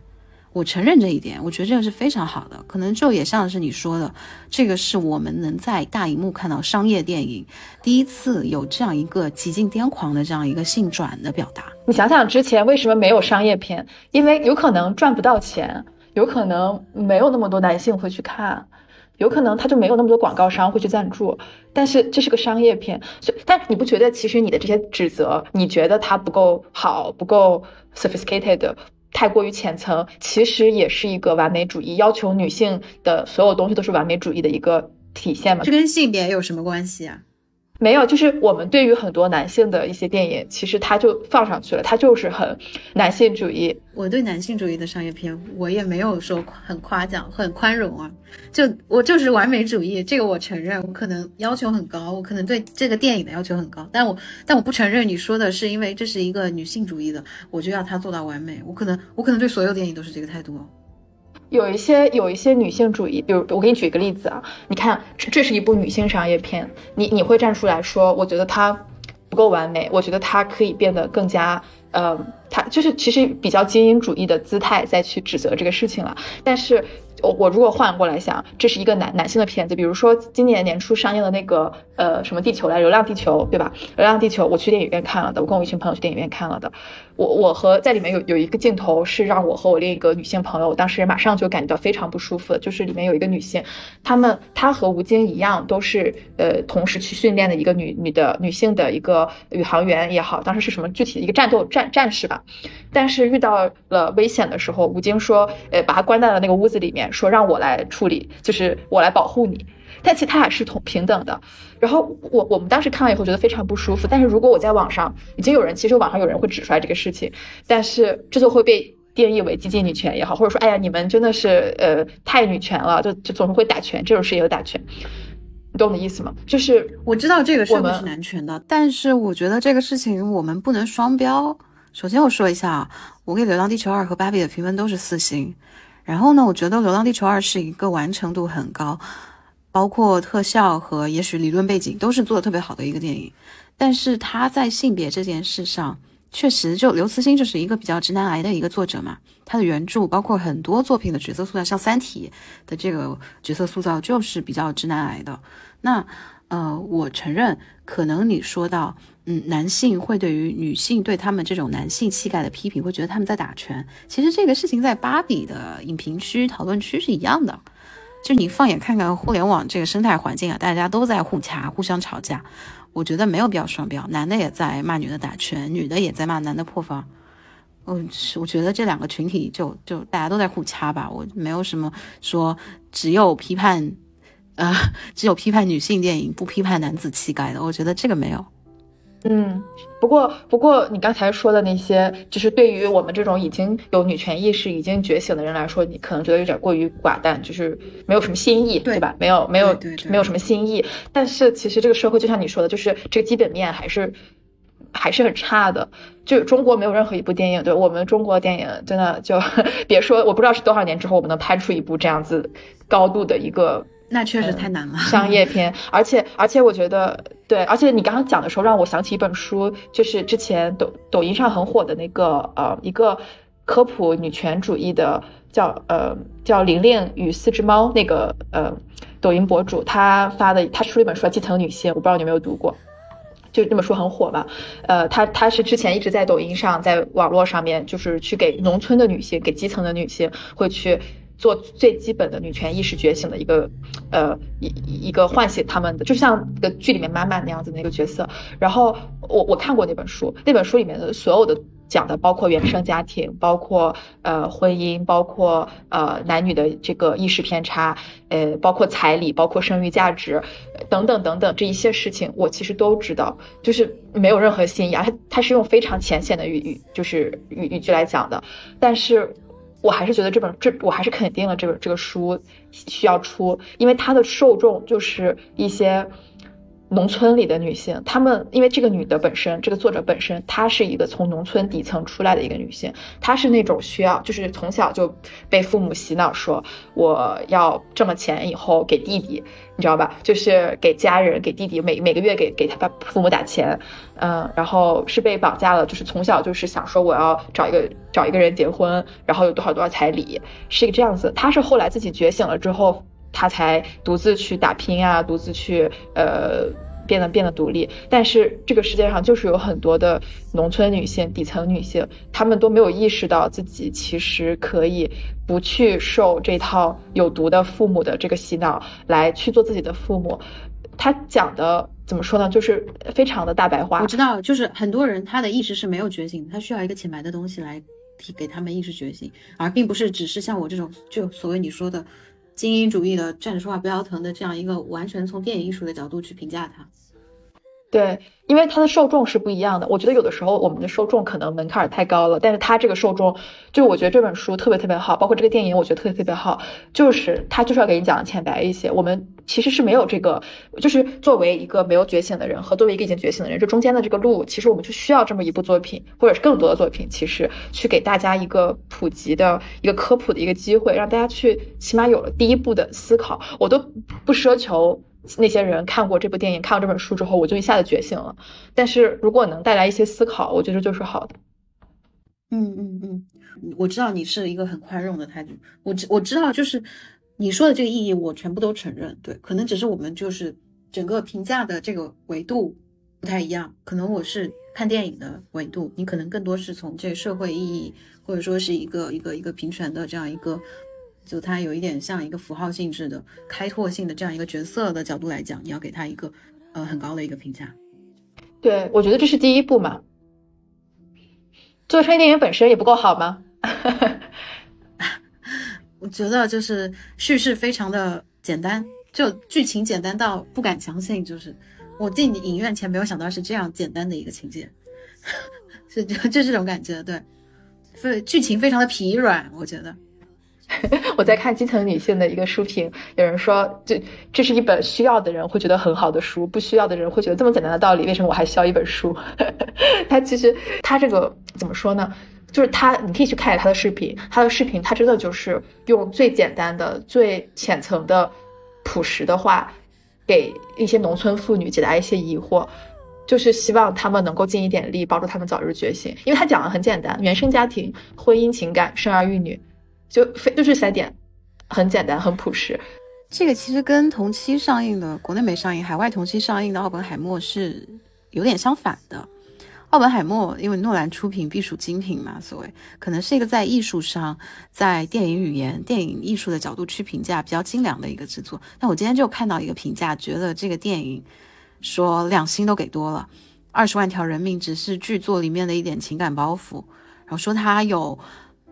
我承认这一点，我觉得这个是非常好的，可能就也像是你说的，这个是我们能在大荧幕看到商业电影第一次有这样一个极尽癫狂的这样一个性转的表达。你想想之前为什么没有商业片？因为有可能赚不到钱，有可能没有那么多男性会去看，有可能他就没有那么多广告商会去赞助。但是这是个商业片，所以但你不觉得其实你的这些指责，你觉得它不够好，不够 sophisticated？太过于浅层，其实也是一个完美主义，要求女性的所有东西都是完美主义的一个体现嘛？这跟性别有什么关系啊？没有，就是我们对于很多男性的一些电影，其实他就放上去了，他就是很男性主义。我对男性主义的商业片，我也没有说很夸奖、很宽容啊，就我就是完美主义，这个我承认，我可能要求很高，我可能对这个电影的要求很高，但我但我不承认你说的是因为这是一个女性主义的，我就要它做到完美，我可能我可能对所有电影都是这个态度。有一些有一些女性主义，比如我给你举一个例子啊，你看这这是一部女性商业片，你你会站出来说，我觉得它不够完美，我觉得它可以变得更加，呃，它就是其实比较精英主义的姿态再去指责这个事情了，但是。我我如果换过来想，这是一个男男性的片子，比如说今年年初上映的那个呃什么地球来，流浪地球，对吧？流浪地球，我去电影院看了的，我跟我一群朋友去电影院看了的。我我和在里面有有一个镜头是让我和我另一个女性朋友，当时马上就感觉到非常不舒服的，就是里面有一个女性，她们她和吴京一样，都是呃同时去训练的一个女女的女性的一个宇航员也好，当时是什么具体的一个战斗战战士吧。但是遇到了危险的时候，吴京说，呃，把他关在了那个屋子里面。说让我来处理，就是我来保护你，但其实他俩是同平等的。然后我我们当时看完以后觉得非常不舒服。但是如果我在网上已经有人，其实网上有人会指出来这个事情，但是这就会被定义为激进女权也好，或者说哎呀你们真的是呃太女权了，就就总是会打拳，这种事也有打拳，你懂我的意思吗？就是我知道这个是不是男权的，但是我觉得这个事情我们不能双标。首先我说一下，我给《流浪地球二》和《芭比》的评分都是四星。然后呢，我觉得《流浪地球二》是一个完成度很高，包括特效和也许理论背景都是做的特别好的一个电影。但是他在性别这件事上，确实就刘慈欣就是一个比较直男癌的一个作者嘛。他的原著包括很多作品的角色塑造，像《三体》的这个角色塑造就是比较直男癌的。那呃，我承认，可能你说到。嗯，男性会对于女性对他们这种男性气概的批评，会觉得他们在打拳。其实这个事情在芭比的影评区、讨论区是一样的。就你放眼看看互联网这个生态环境啊，大家都在互掐、互相吵架。我觉得没有必要双标，男的也在骂女的打拳，女的也在骂男的破防。嗯，是，我觉得这两个群体就就大家都在互掐吧。我没有什么说只有批判，呃，只有批判女性电影，不批判男子气概的。我觉得这个没有。嗯，不过不过你刚才说的那些，就是对于我们这种已经有女权意识、已经觉醒的人来说，你可能觉得有点过于寡淡，就是没有什么新意，对对吧？没有没有没有什么新意。但是其实这个社会就像你说的，就是这个基本面还是还是很差的。就中国没有任何一部电影，对我们中国电影真的就 别说，我不知道是多少年之后我们能拍出一部这样子高度的一个那确实太难了。商业片，而且而且我觉得对，而且你刚刚讲的时候让我想起一本书，就是之前抖抖音上很火的那个呃一个科普女权主义的叫呃叫玲玲与四只猫那个呃抖音博主，他发的他出了一本书叫《基层女性》，我不知道你有没有读过。就这本书很火嘛，呃，他他是之前一直在抖音上，在网络上面，就是去给农村的女性，给基层的女性，会去做最基本的女权意识觉醒的一个，呃，一一个唤醒他们的，就像那个剧里面妈妈那样子的一个角色。然后我我看过那本书，那本书里面的所有的讲的，包括原生家庭，包括呃婚姻，包括呃男女的这个意识偏差，呃，包括彩礼，包括生育价值，等等等等这一些事情，我其实都知道，就是没有任何新意啊。它它是用非常浅显的语语，就是语语句来讲的，但是我还是觉得这本这我还是肯定了这本这个书需要出，因为它的受众就是一些农村里的女性，她们因为这个女的本身，这个作者本身，她是一个从农村底层出来的一个女性，她是那种需要就是从小就被父母洗脑说我要挣了钱以后给弟弟，你知道吧？就是给家人给弟弟每每个月给给他爸父母打钱，嗯，然后是被绑架了，就是从小就是想说我要找一个找一个人结婚，然后有多少多少彩礼，是一个这样子。她是后来自己觉醒了之后，她才独自去打拼啊，独自去呃变得变得独立。但是这个世界上就是有很多的农村女性、底层女性，她们都没有意识到自己其实可以不去受这套有毒的父母的这个洗脑，来去做自己的父母。他讲的怎么说呢？就是非常的大白话我。知道，就是很多人他的意识是没有觉醒，他需要一个浅白的东西来提给他们意识觉醒，而并不是只是像我这种就所谓你说的精英主义的站着说话不腰疼的这样一个完全从电影艺术的角度去评价它。对，因为它的受众是不一样的。我觉得有的时候我们的受众可能门槛儿太高了，但是他这个受众，就我觉得这本书特别特别好，包括这个电影，我觉得特别特别好，就是他就是要给你讲的浅白一些。我们其实是没有这个，就是作为一个没有觉醒的人和作为一个已经觉醒的人，这中间的这个路，其实我们就需要这么一部作品，或者是更多的作品，其实去给大家一个普及的一个科普的一个机会，让大家去起码有了第一步的思考。我都不奢求。那些人看过这部电影、看过这本书之后，我就一下子觉醒了。但是如果能带来一些思考，我觉得就是好的。嗯嗯嗯，我知道你是一个很宽容的态度，我知我知道就是你说的这个意义，我全部都承认。对，可能只是我们就是整个评价的这个维度不太一样，可能我是看电影的维度，你可能更多是从这社会意义，或者说是一个一个一个平权的这样一个，就它有一点像一个符号性质的开拓性的这样一个角色的角度来讲，你要给他一个呃很高的一个评价。对，我觉得这是第一步嘛。做成电影本身也不够好吗？我觉得就是叙事非常的简单，就剧情简单到不敢相信，就是我进影院前没有想到是这样简单的一个情节，是就 就这种感觉，对，所以剧情非常的疲软，我觉得。我在看基层女性的一个书评，有人说这这是一本需要的人会觉得很好的书，不需要的人会觉得这么简单的道理，为什么我还需要一本书？他其实他这个怎么说呢？就是他，你可以去看一下他的视频，他的视频他真的就是用最简单的、最浅层的、朴实的话，给一些农村妇女解答一些疑惑。就是希望他们能够尽一点力，帮助他们早日觉醒。因为他讲的很简单：原生家庭、婚姻、情感、生儿育女，就非就这三点，很简单，很朴实。这个其实跟同期上映的国内没上映，海外同期上映的《奥本海默》是有点相反的。奥本海默因为诺兰出品，必属精品嘛，所谓可能是一个在艺术上，在电影语言、电影艺术的角度去评价比较精良的一个制作。但我今天就看到一个评价，觉得这个电影说两星都给多了，二十万条人命只是剧作里面的一点情感包袱，然后说它有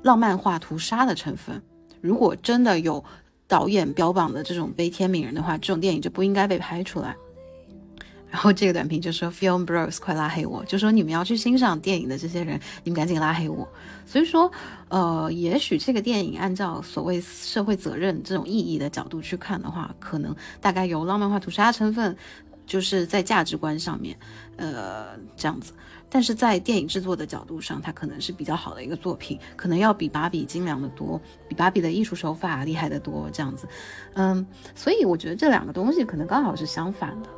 浪漫化屠杀的成分。如果真的有导演标榜的这种悲天悯人的话，这种电影就不应该被拍出来。然后这个短评就说 Film Bros 快拉黑我，就说你们要去欣赏电影的这些人，你们赶紧拉黑我。所以说，呃，也许这个电影按照所谓社会责任这种意义的角度去看的话，可能大概有浪漫化屠杀成分，就是在价值观上面，呃，这样子。但是在电影制作的角度上，它可能是比较好的一个作品，可能要比芭比精良的多，比芭比的艺术手法厉害的多，这样子。嗯，所以我觉得这两个东西可能刚好是相反的。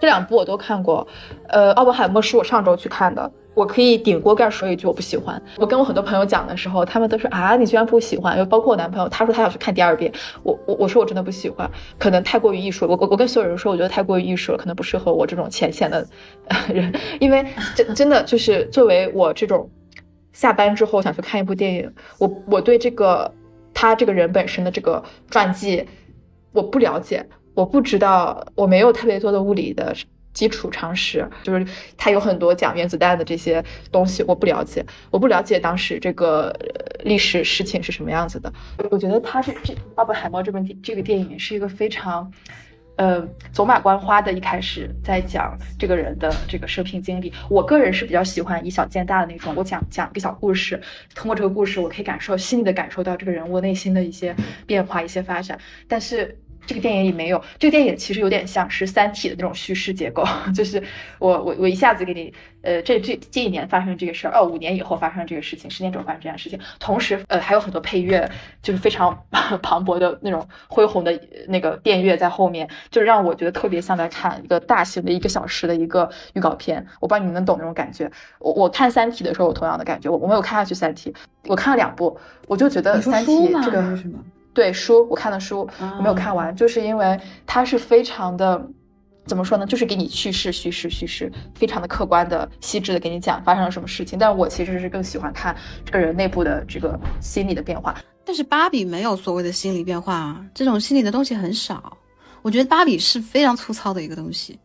这两部我都看过，呃，奥本海默是我上周去看的，我可以顶锅盖说一句我不喜欢。我跟我很多朋友讲的时候，他们都说啊，你居然不喜欢？又包括我男朋友，他说他要去看第二遍，我我我说我真的不喜欢，可能太过于艺术。我我我跟所有人说，我觉得太过于艺术了，可能不适合我这种浅显的 人，因为真真的就是作为我这种下班之后想去看一部电影，我我对这个他这个人本身的这个传记我不了解。我不知道，我没有特别多的物理的基础常识，就是它有很多讲原子弹的这些东西，我不了解，我不了解当时这个历史事情是什么样子的。我觉得他是这《奥本海默》这本这个电影是一个非常，呃，走马观花的，一开始在讲这个人的这个生平经历。我个人是比较喜欢以小见大的那种，我讲讲一个小故事，通过这个故事，我可以感受细腻的感受到这个人物内心的一些变化、一些发展，但是。这个电影里没有，这个电影其实有点像是《三体》的那种叙事结构，就是我我我一下子给你，呃，这这这一年发生这个事儿，哦，五年以后发生这个事情，十年之后发生这样事情，同时呃还有很多配乐，就是非常 磅礴的那种恢宏的那个电乐在后面，就让我觉得特别像在看一个大型的一个小时的一个预告片。我不知道你们能懂那种感觉。我我看《三体》的时候有同样的感觉，我我没有看下去《三体》，我看了两部，我就觉得《三体？这个？对书，我看的书，我没有看完，就是因为它是非常的，怎么说呢？就是给你叙事、叙事、叙事，非常的客观的、细致的给你讲发生了什么事情。但是我其实是更喜欢看这个人内部的这个心理的变化。但是芭比没有所谓的心理变化啊，这种心理的东西很少。我觉得芭比是非常粗糙的一个东西，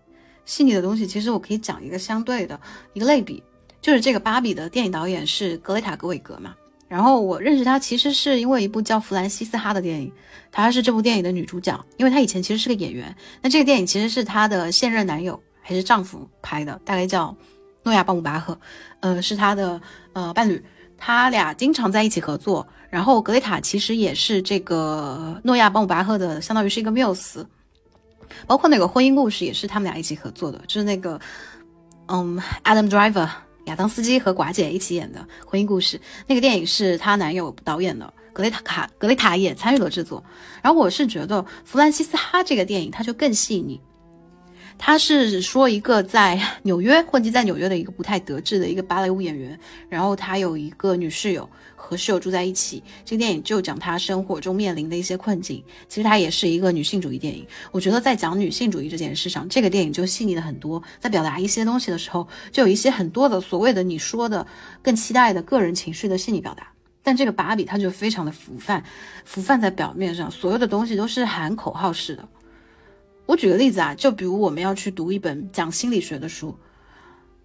细腻的东西。其实我可以讲一个相对的一个类比，就是这个芭比的电影导演是格雷塔·格韦格嘛。然后我认识她其实是因为一部叫《弗兰西斯哈》的电影，她是这部电影的女主角，因为她以前其实是个演员。那这个电影其实是她的现任男友还是丈夫拍的，大概叫诺亚·鲍姆巴赫，呃，是她的呃伴侣，他俩经常在一起合作。然后格雷塔其实也是这个诺亚·鲍姆巴赫的，相当于是一个缪斯，包括那个婚姻故事也是他们俩一起合作的，就是那个嗯，Adam Driver。亚当斯基和寡姐一起演的婚姻故事，那个电影是她男友导演的，格雷塔卡格雷塔也参与了制作。然后我是觉得弗兰西斯哈这个电影它就更细腻，他是说一个在纽约混迹在纽约的一个不太得志的一个芭蕾舞演员，然后他有一个女室友。和室友住在一起，这个电影就讲她生活中面临的一些困境。其实它也是一个女性主义电影。我觉得在讲女性主义这件事上，这个电影就细腻了很多。在表达一些东西的时候，就有一些很多的所谓的你说的更期待的个人情绪的细腻表达。但这个芭比它就非常的浮泛，浮泛在表面上，所有的东西都是喊口号式的。我举个例子啊，就比如我们要去读一本讲心理学的书，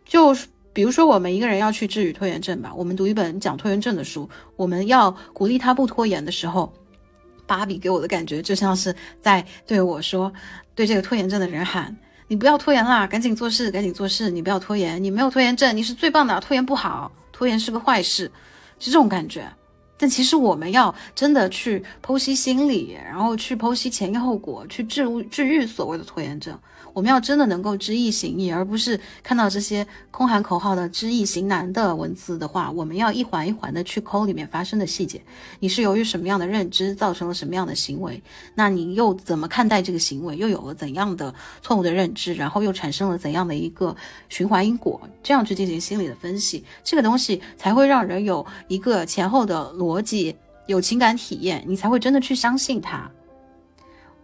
就。比如说，我们一个人要去治愈拖延症吧，我们读一本讲拖延症的书，我们要鼓励他不拖延的时候，芭比给我的感觉就像是在对我说，对这个拖延症的人喊：“你不要拖延啦，赶紧做事，赶紧做事，你不要拖延，你没有拖延症，你是最棒的，拖延不好，拖延是个坏事，是这种感觉。”但其实我们要真的去剖析心理，然后去剖析前因后果，去治治愈所谓的拖延症。我们要真的能够知易行易，而不是看到这些空喊口号的知易行难的文字的话，我们要一环一环的去抠里面发生的细节。你是由于什么样的认知造成了什么样的行为？那你又怎么看待这个行为？又有了怎样的错误的认知？然后又产生了怎样的一个循环因果？这样去进行心理的分析，这个东西才会让人有一个前后的逻辑，有情感体验，你才会真的去相信它。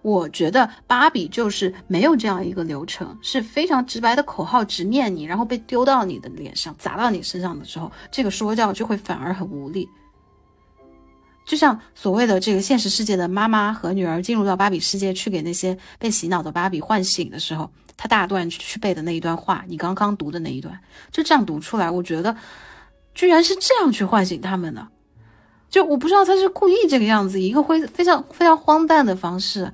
我觉得芭比就是没有这样一个流程，是非常直白的口号直面你，然后被丢到你的脸上，砸到你身上的时候，这个说教就会反而很无力。就像所谓的这个现实世界的妈妈和女儿进入到芭比世界去给那些被洗脑的芭比唤醒的时候，他大段去背的那一段话，你刚刚读的那一段，就这样读出来，我觉得居然是这样去唤醒他们的，就我不知道他是故意这个样子，一个会非常非常荒诞的方式。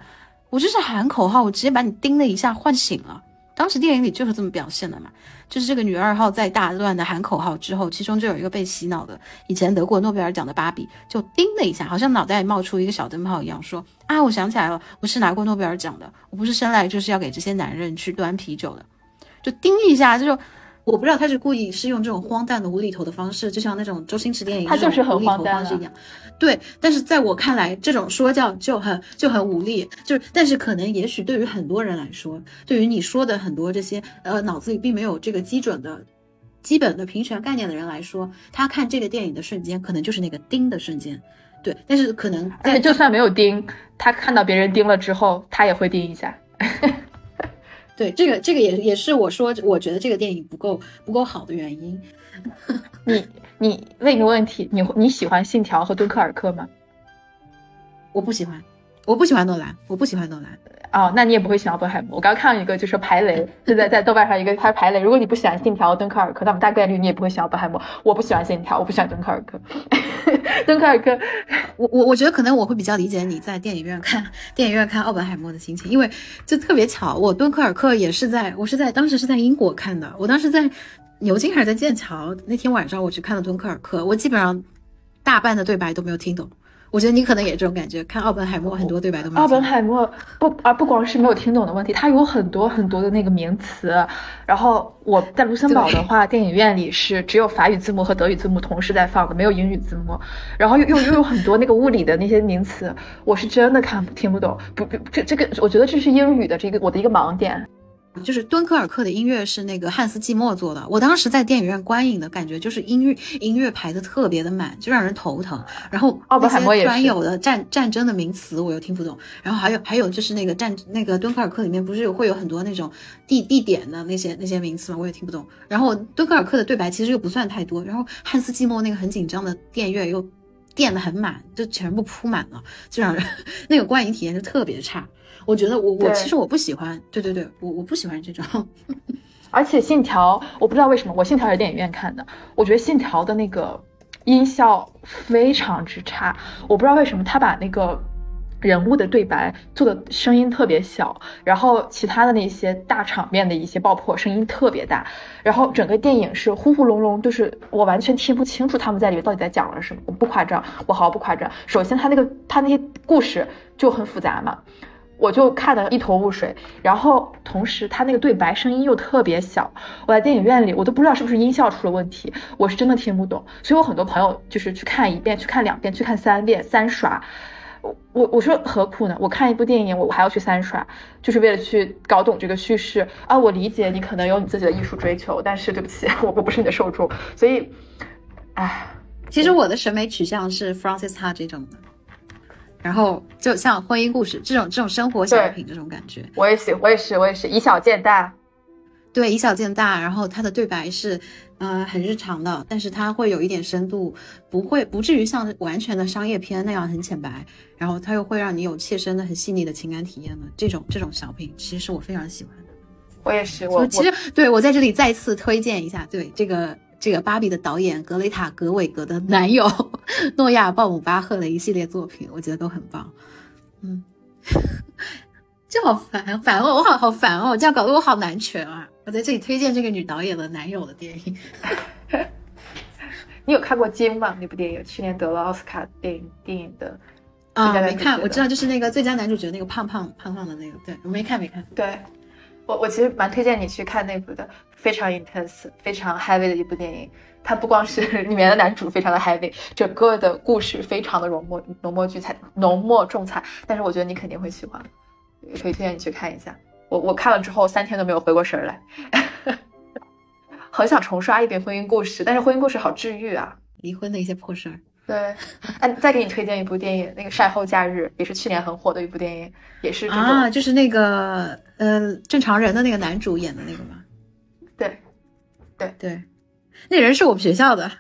我就是喊口号，我直接把你叮的一下唤醒了，当时电影里就是这么表现的嘛，就是这个女二号在大乱的喊口号之后，其中就有一个被洗脑的，以前得过诺贝尔奖的芭比，就叮的一下，好像脑袋冒出一个小灯泡一样，说啊，我想起来了，我是拿过诺贝尔奖的，我不是生来就是要给这些男人去端啤酒的，就叮一下，就我不知道他是故意是用这种荒诞的无厘头的方式，就像那种周星驰电影他就是很无厘头荒诞啊方式一样。对，但是在我看来，这种说教就很就很无力，就是但是可能也许对于很多人来说，对于你说的很多这些呃脑子里并没有这个基准的。基本的平权概念的人来说，他看这个电影的瞬间，可能就是那个叮的瞬间，对。但是可能在而且就算没有盯，他看到别人盯了之后，他也会盯一下。对这个这个也也是我说我觉得这个电影不够不够好的原因。你你问一个问题，你你喜欢《信条》和《敦刻尔克》吗？我不喜欢，我不喜欢诺兰，我不喜欢诺兰。哦，那你也不会喜欢奥本海默。我刚看了一个，就是排雷，现在在豆瓣上一个，它排雷。如果你不喜欢《信条》、《敦刻尔克》，那么大概率你也不会喜欢奥本海默。我不喜欢《信条》，我不喜欢《敦刻尔克》。敦刻尔克，我我我觉得可能我会比较理解你在电影院看电影院看奥本海默的心情，因为就特别巧，我敦刻尔克也是在我是在当时是在英国看的，我当时在牛津还是在剑桥，那天晚上我去看了敦刻尔克，我基本上大半的对白都没有听懂。我觉得你可能也这种感觉，看奥本海默很多对白都没有奥。本海默不啊不光是没有听懂的问题，它有很多很多的那个名词。然后我在卢森堡的话，电影院里是只有法语字幕和德语字幕同时在放的，没有英语字幕。然后又又又有很多那个物理的那些名词，我是真的看不听不懂。不不，这这个我觉得这是英语的这个我的一个盲点。就是敦刻尔克的音乐是那个汉斯季默做的，我当时在电影院观影的感觉就是音乐音乐排的特别的满，就让人头疼。然后奥本海默专有的战战争的名词我又听不懂，然后还有还有就是那个战那个敦刻尔克里面不是有会有很多那种地地点的那些那些名词嘛，我也听不懂。然后敦刻尔克的对白其实又不算太多，然后汉斯季默那个很紧张的电乐又垫的很满，就全部铺满了，就让人 那个观影体验就特别差。我觉得我我其实我不喜欢，对对对，我我不喜欢这种。而且《信条》，我不知道为什么，我《信条》也是电影院看的，我觉得《信条》的那个音效非常之差，我不知道为什么他把那个人物的对白做的声音特别小，然后其他的那些大场面的一些爆破声音特别大，然后整个电影是呼呼隆隆，就是我完全听不清楚他们在里面到底在讲了什么，我不夸张，我毫不夸张。首先，他那个他那些故事就很复杂嘛。我就看得一头雾水，然后同时他那个对白声音又特别小，我在电影院里我都不知道是不是音效出了问题，我是真的听不懂，所以我很多朋友就是去看一遍、去看两遍、去看三遍、三刷。我我说何苦呢？我看一部电影，我还要去三刷，就是为了去搞懂这个叙事啊！我理解你可能有你自己的艺术追求，但是对不起，我我不是你的受众，所以，唉，其实我的审美取向是 Francis Ha 这种的，然后就像婚姻故事这种这种生活小品这种感觉，我也喜，我也是，我也是以小见大。对，以小见大，然后他的对白是，呃，很日常的，但是他会有一点深度，不会不至于像完全的商业片那样很浅白，然后他又会让你有切身的、很细腻的情感体验的这种这种小品，其实是我非常喜欢的。我也是，我其实对我在这里再次推荐一下，对这个这个芭比的导演格雷塔·格韦格的男友诺亚·鲍姆巴赫的一系列作品，我觉得都很棒。嗯，这好烦烦哦，我好好烦哦，这样搞得我好难全啊！我在这里推荐这个女导演的男友的电影。你有看过《金》吗？那部电影去年得了奥斯卡电影电影的啊，没看，我知道，就是那个最佳男主角那个胖胖胖胖的那个，对我没看没看。对，我我其实蛮推荐你去看那部的，非常 intense、非常 heavy 的一部电影。它不光是 里面的男主非常的 heavy，整个的故事非常的浓墨浓墨聚彩、浓墨重彩。但是我觉得你肯定会喜欢，可以推荐你去看一下。我我看了之后三天都没有回过神儿来，很想重刷一遍《婚姻故事》，但是《婚姻故事》好治愈啊。离婚的一些破事儿，对，哎，再给你推荐一部电影，那个《晒后假日》也是去年很火的一部电影，也是啊，就是那个呃正常人的那个男主演的那个吗？对对对，那人是我们学校的，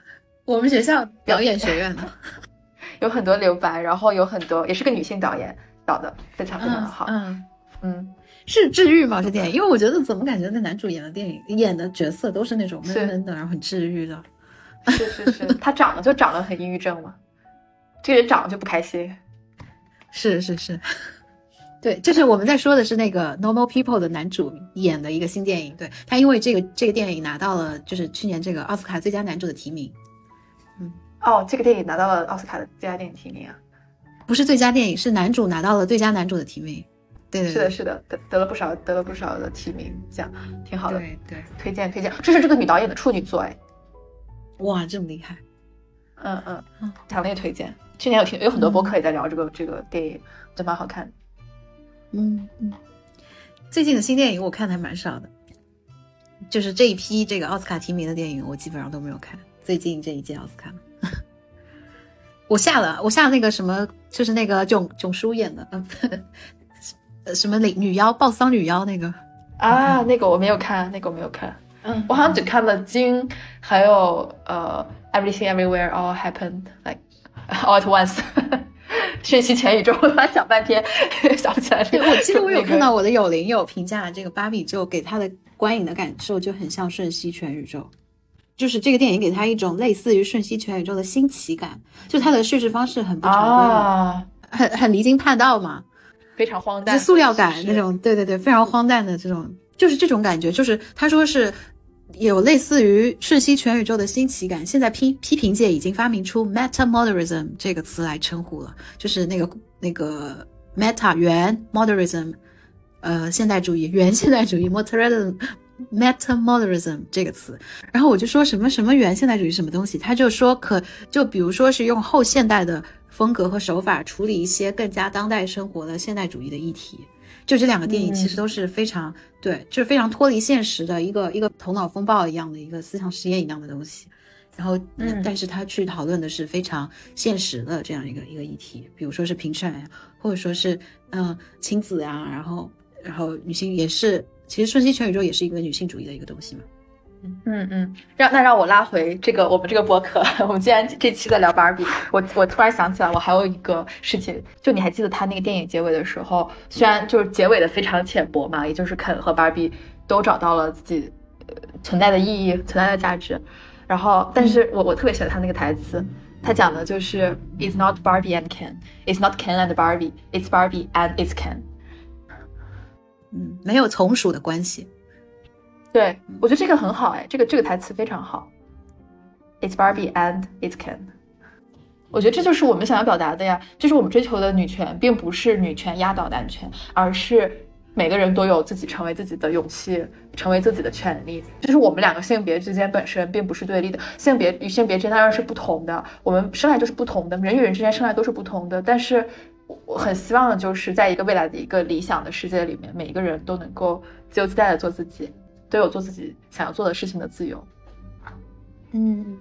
我们学校表演学院的。有很多留白，然后有很多也是个女性导演导的，非常非常的好。嗯，嗯，是治愈吗？这电影？因为我觉得怎么感觉那男主演的电影演的角色都是那种闷闷的，然后很治愈的。是是是，他长得就长得很抑郁症嘛，这个人长得就不开心。是是是，对，就是我们在说的是那个《Normal People》的男主演的一个新电影，对他因为这个这个电影拿到了就是去年这个奥斯卡最佳男主的提名，哦，这个电影拿到了奥斯卡的最佳电影提名啊。不是最佳电影，是男主拿到了最佳男主的提名。对对是的，是的，得得了不少，得了不少的提名奖，挺好的。对对，推荐推荐，这是这个女导演的处女作哎。哇，这么厉害！嗯嗯嗯，强烈推荐。去年有听有很多播客也在聊这个、这个电影，真蛮好看的。嗯嗯，最近的新电影我看的还蛮少的，就是这一批这个奥斯卡提名的电影，我基本上都没有看。最近这一届奥斯卡，我下了，我下了那个什么，就是那个囧囧叔演的，呃，呃什么女女妖抱桑女妖那个，啊，那个我没有看，那个我没有看，嗯我好像只看了《金》，还有呃《Everything Everywhere All Happened Like All at Once 》，瞬息全宇宙，我他想半天 想不起来这对，个。我记得我有看到我的友邻有评价这个芭比，就给他的观影的感受就很像《瞬息全宇宙》，就是这个电影给他一种类似于《瞬息全宇宙》的新奇感，就它的叙事方式很不常规嘛，啊，很很离经叛道嘛，非常荒诞，就塑料感那。种，对对对，非常荒诞的这种，就是这种感觉，就是他说是有类似于《瞬息全宇宙》的新奇感。现在批批评界已经发明出 metamodernism 这个词来称呼了，就是那个那个 meta 原 modernism，呃，现代主义原现代主义 modernism。metamodernism 这个词，然后我就说什么什么原现代主义什么东西，他就说可就比如说是用后现代的风格和手法处理一些更加当代生活的现代主义的议题，就这两个电影其实都是非常、对，就是非常脱离现实的一个一个头脑风暴一样的一个思想实验一样的东西。然后，嗯但是他去讨论的是非常现实的这样一个一个议题，比如说是平权呀，或者说是嗯、呃亲子呀，然后然后女性也是，其实《瞬息全宇宙》也是一个女性主义的一个东西嘛。嗯嗯，让那让我拉回这个我们这个播客，我们既然这期在聊芭比，我我突然想起来，我还有一个事情，就你还记得他那个电影结尾的时候，虽然就是结尾的非常浅薄嘛，也就是肯和芭比都找到了自己、呃、存在的意义、存在的价值，然后，但是我我特别喜欢他那个台词，他讲的就是 It's not Barbie and Ken, It's not Ken and Barbie, It's Barbie and it's Ken。嗯，没有从属的关系。对，我觉得这个很好哎，这个这个台词非常好。It's Barbie and it's Ken。我觉得这就是我们想要表达的呀，就是我们追求的女权，并不是女权压倒男权，而是每个人都有自己成为自己的勇气，成为自己的权利。就是我们两个性别之间本身并不是对立的，性别与性别之间当然是不同的，我们生来就是不同的，人与人之间生来都是不同的。但是我我很希望的就是在一个未来的一个理想的世界里面，每一个人都能够自由自在的做自己。都有做自己想要做的事情的自由。嗯，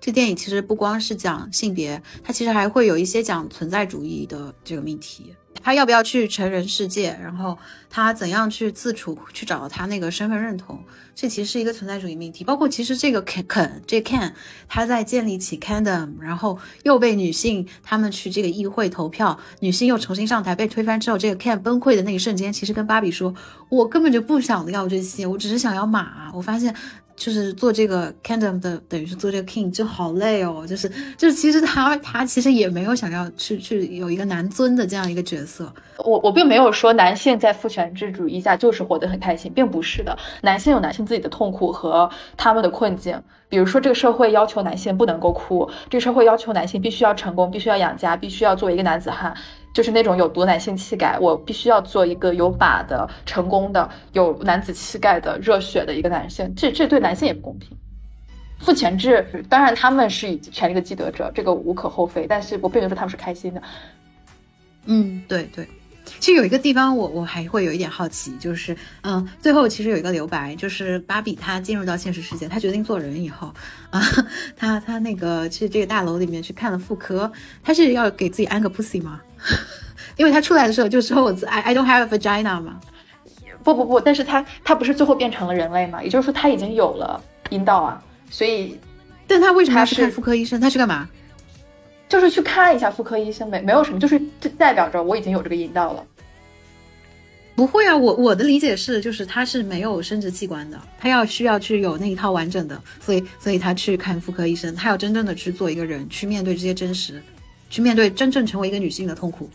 这电影其实不光是讲性别，它其实还会有一些讲存在主义的这个命题。他要不要去成人世界？然后他怎样去自处，去找到他那个身份认同？这其实是一个存在主义命题。包括其实这个肯肯这 Ken 他在建立起 Kingdom，然后又被女性他们去这个议会投票，女性又重新上台被推翻之后，这个 Ken 崩溃的那一瞬间，其实跟芭比说：“我根本就不想要这些，我只是想要马。”我发现。就是做这个 Kingdom 的，等于是做这个 King 就好累哦。就是就是，其实他他其实也没有想要去去有一个男尊的这样一个角色。我我并没有说男性在父权制主义下就是活得很开心，并不是的。男性有男性自己的痛苦和他们的困境，比如说这个社会要求男性不能够哭，这个社会要求男性必须要成功，必须要养家，必须要做一个男子汉。就是那种有毒男性气概，我必须要做一个有把的、成功的、有男子气概的、热血的一个男性，这这对男性也不公平。父权制当然他们是以权力的既得者，这个无可厚非，但是我并不是说他们是开心的。嗯，对对。其实有一个地方我我还会有一点好奇，就是嗯，最后其实有一个留白，就是芭比她进入到现实世界，她决定做人以后 啊，她她那个去这个大楼里面去看了妇科，她是要给自己安个 pussy 吗？因为她出来的时候就说我自 I I don't have a vagina 嘛。不不不，但是她她不是最后变成了人类嘛？也就是说她已经有了阴道啊，所以但她为什么要去看妇科医生？她去干嘛？就是去看一下妇科医生没，没有什么，就是这代表着我已经有这个阴道了。不会啊，我我的理解是，就是他是没有生殖器官的，他要需要去有那一套完整的，所以所以他去看妇科医生，他要真正的去做一个人，去面对这些真实，去面对真正成为一个女性的痛苦。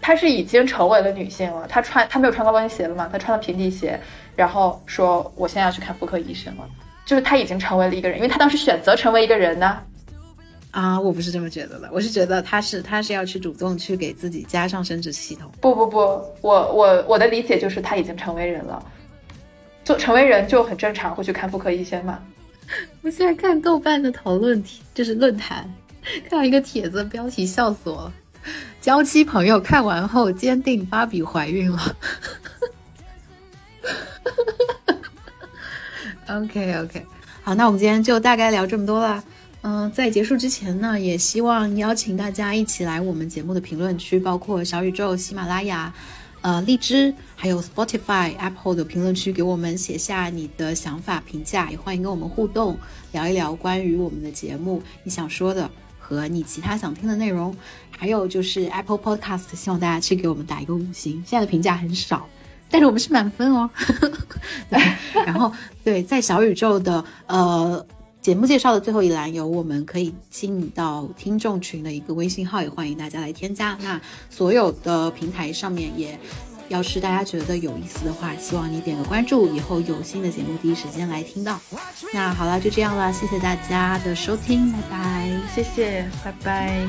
她是已经成为了女性了，她穿她没有穿高跟鞋了嘛，她穿了平底鞋，然后说我现在要去看妇科医生了，就是她已经成为了一个人，因为她当时选择成为一个人呢。啊，我不是这么觉得的，我是觉得他是他是要去主动去给自己加上生殖系统。不不不，我我我的理解就是他已经成为人了，就成为人就很正常，会去看妇科医生嘛。我现在看豆瓣的讨论题，就是论坛，看到一个帖子，标题笑死我了。娇妻朋友看完后坚定芭比怀孕了。OK OK，好，那我们今天就大概聊这么多啦。嗯、在结束之前呢，也希望邀请大家一起来我们节目的评论区，包括小宇宙、喜马拉雅、呃荔枝，还有 Spotify、Apple 的评论区，给我们写下你的想法、评价，也欢迎跟我们互动，聊一聊关于我们的节目你想说的和你其他想听的内容。还有就是 Apple Podcast，希望大家去给我们打一个五星，现在的评价很少。但是我们是满分哦，对，然后对，在小宇宙的呃节目介绍的最后一栏有我们可以进到听众群的一个微信号，也欢迎大家来添加。那所有的平台上面也，要是大家觉得有意思的话，希望你点个关注，以后有新的节目第一时间来听到。那好了，就这样了，谢谢大家的收听，拜拜。谢谢，拜拜。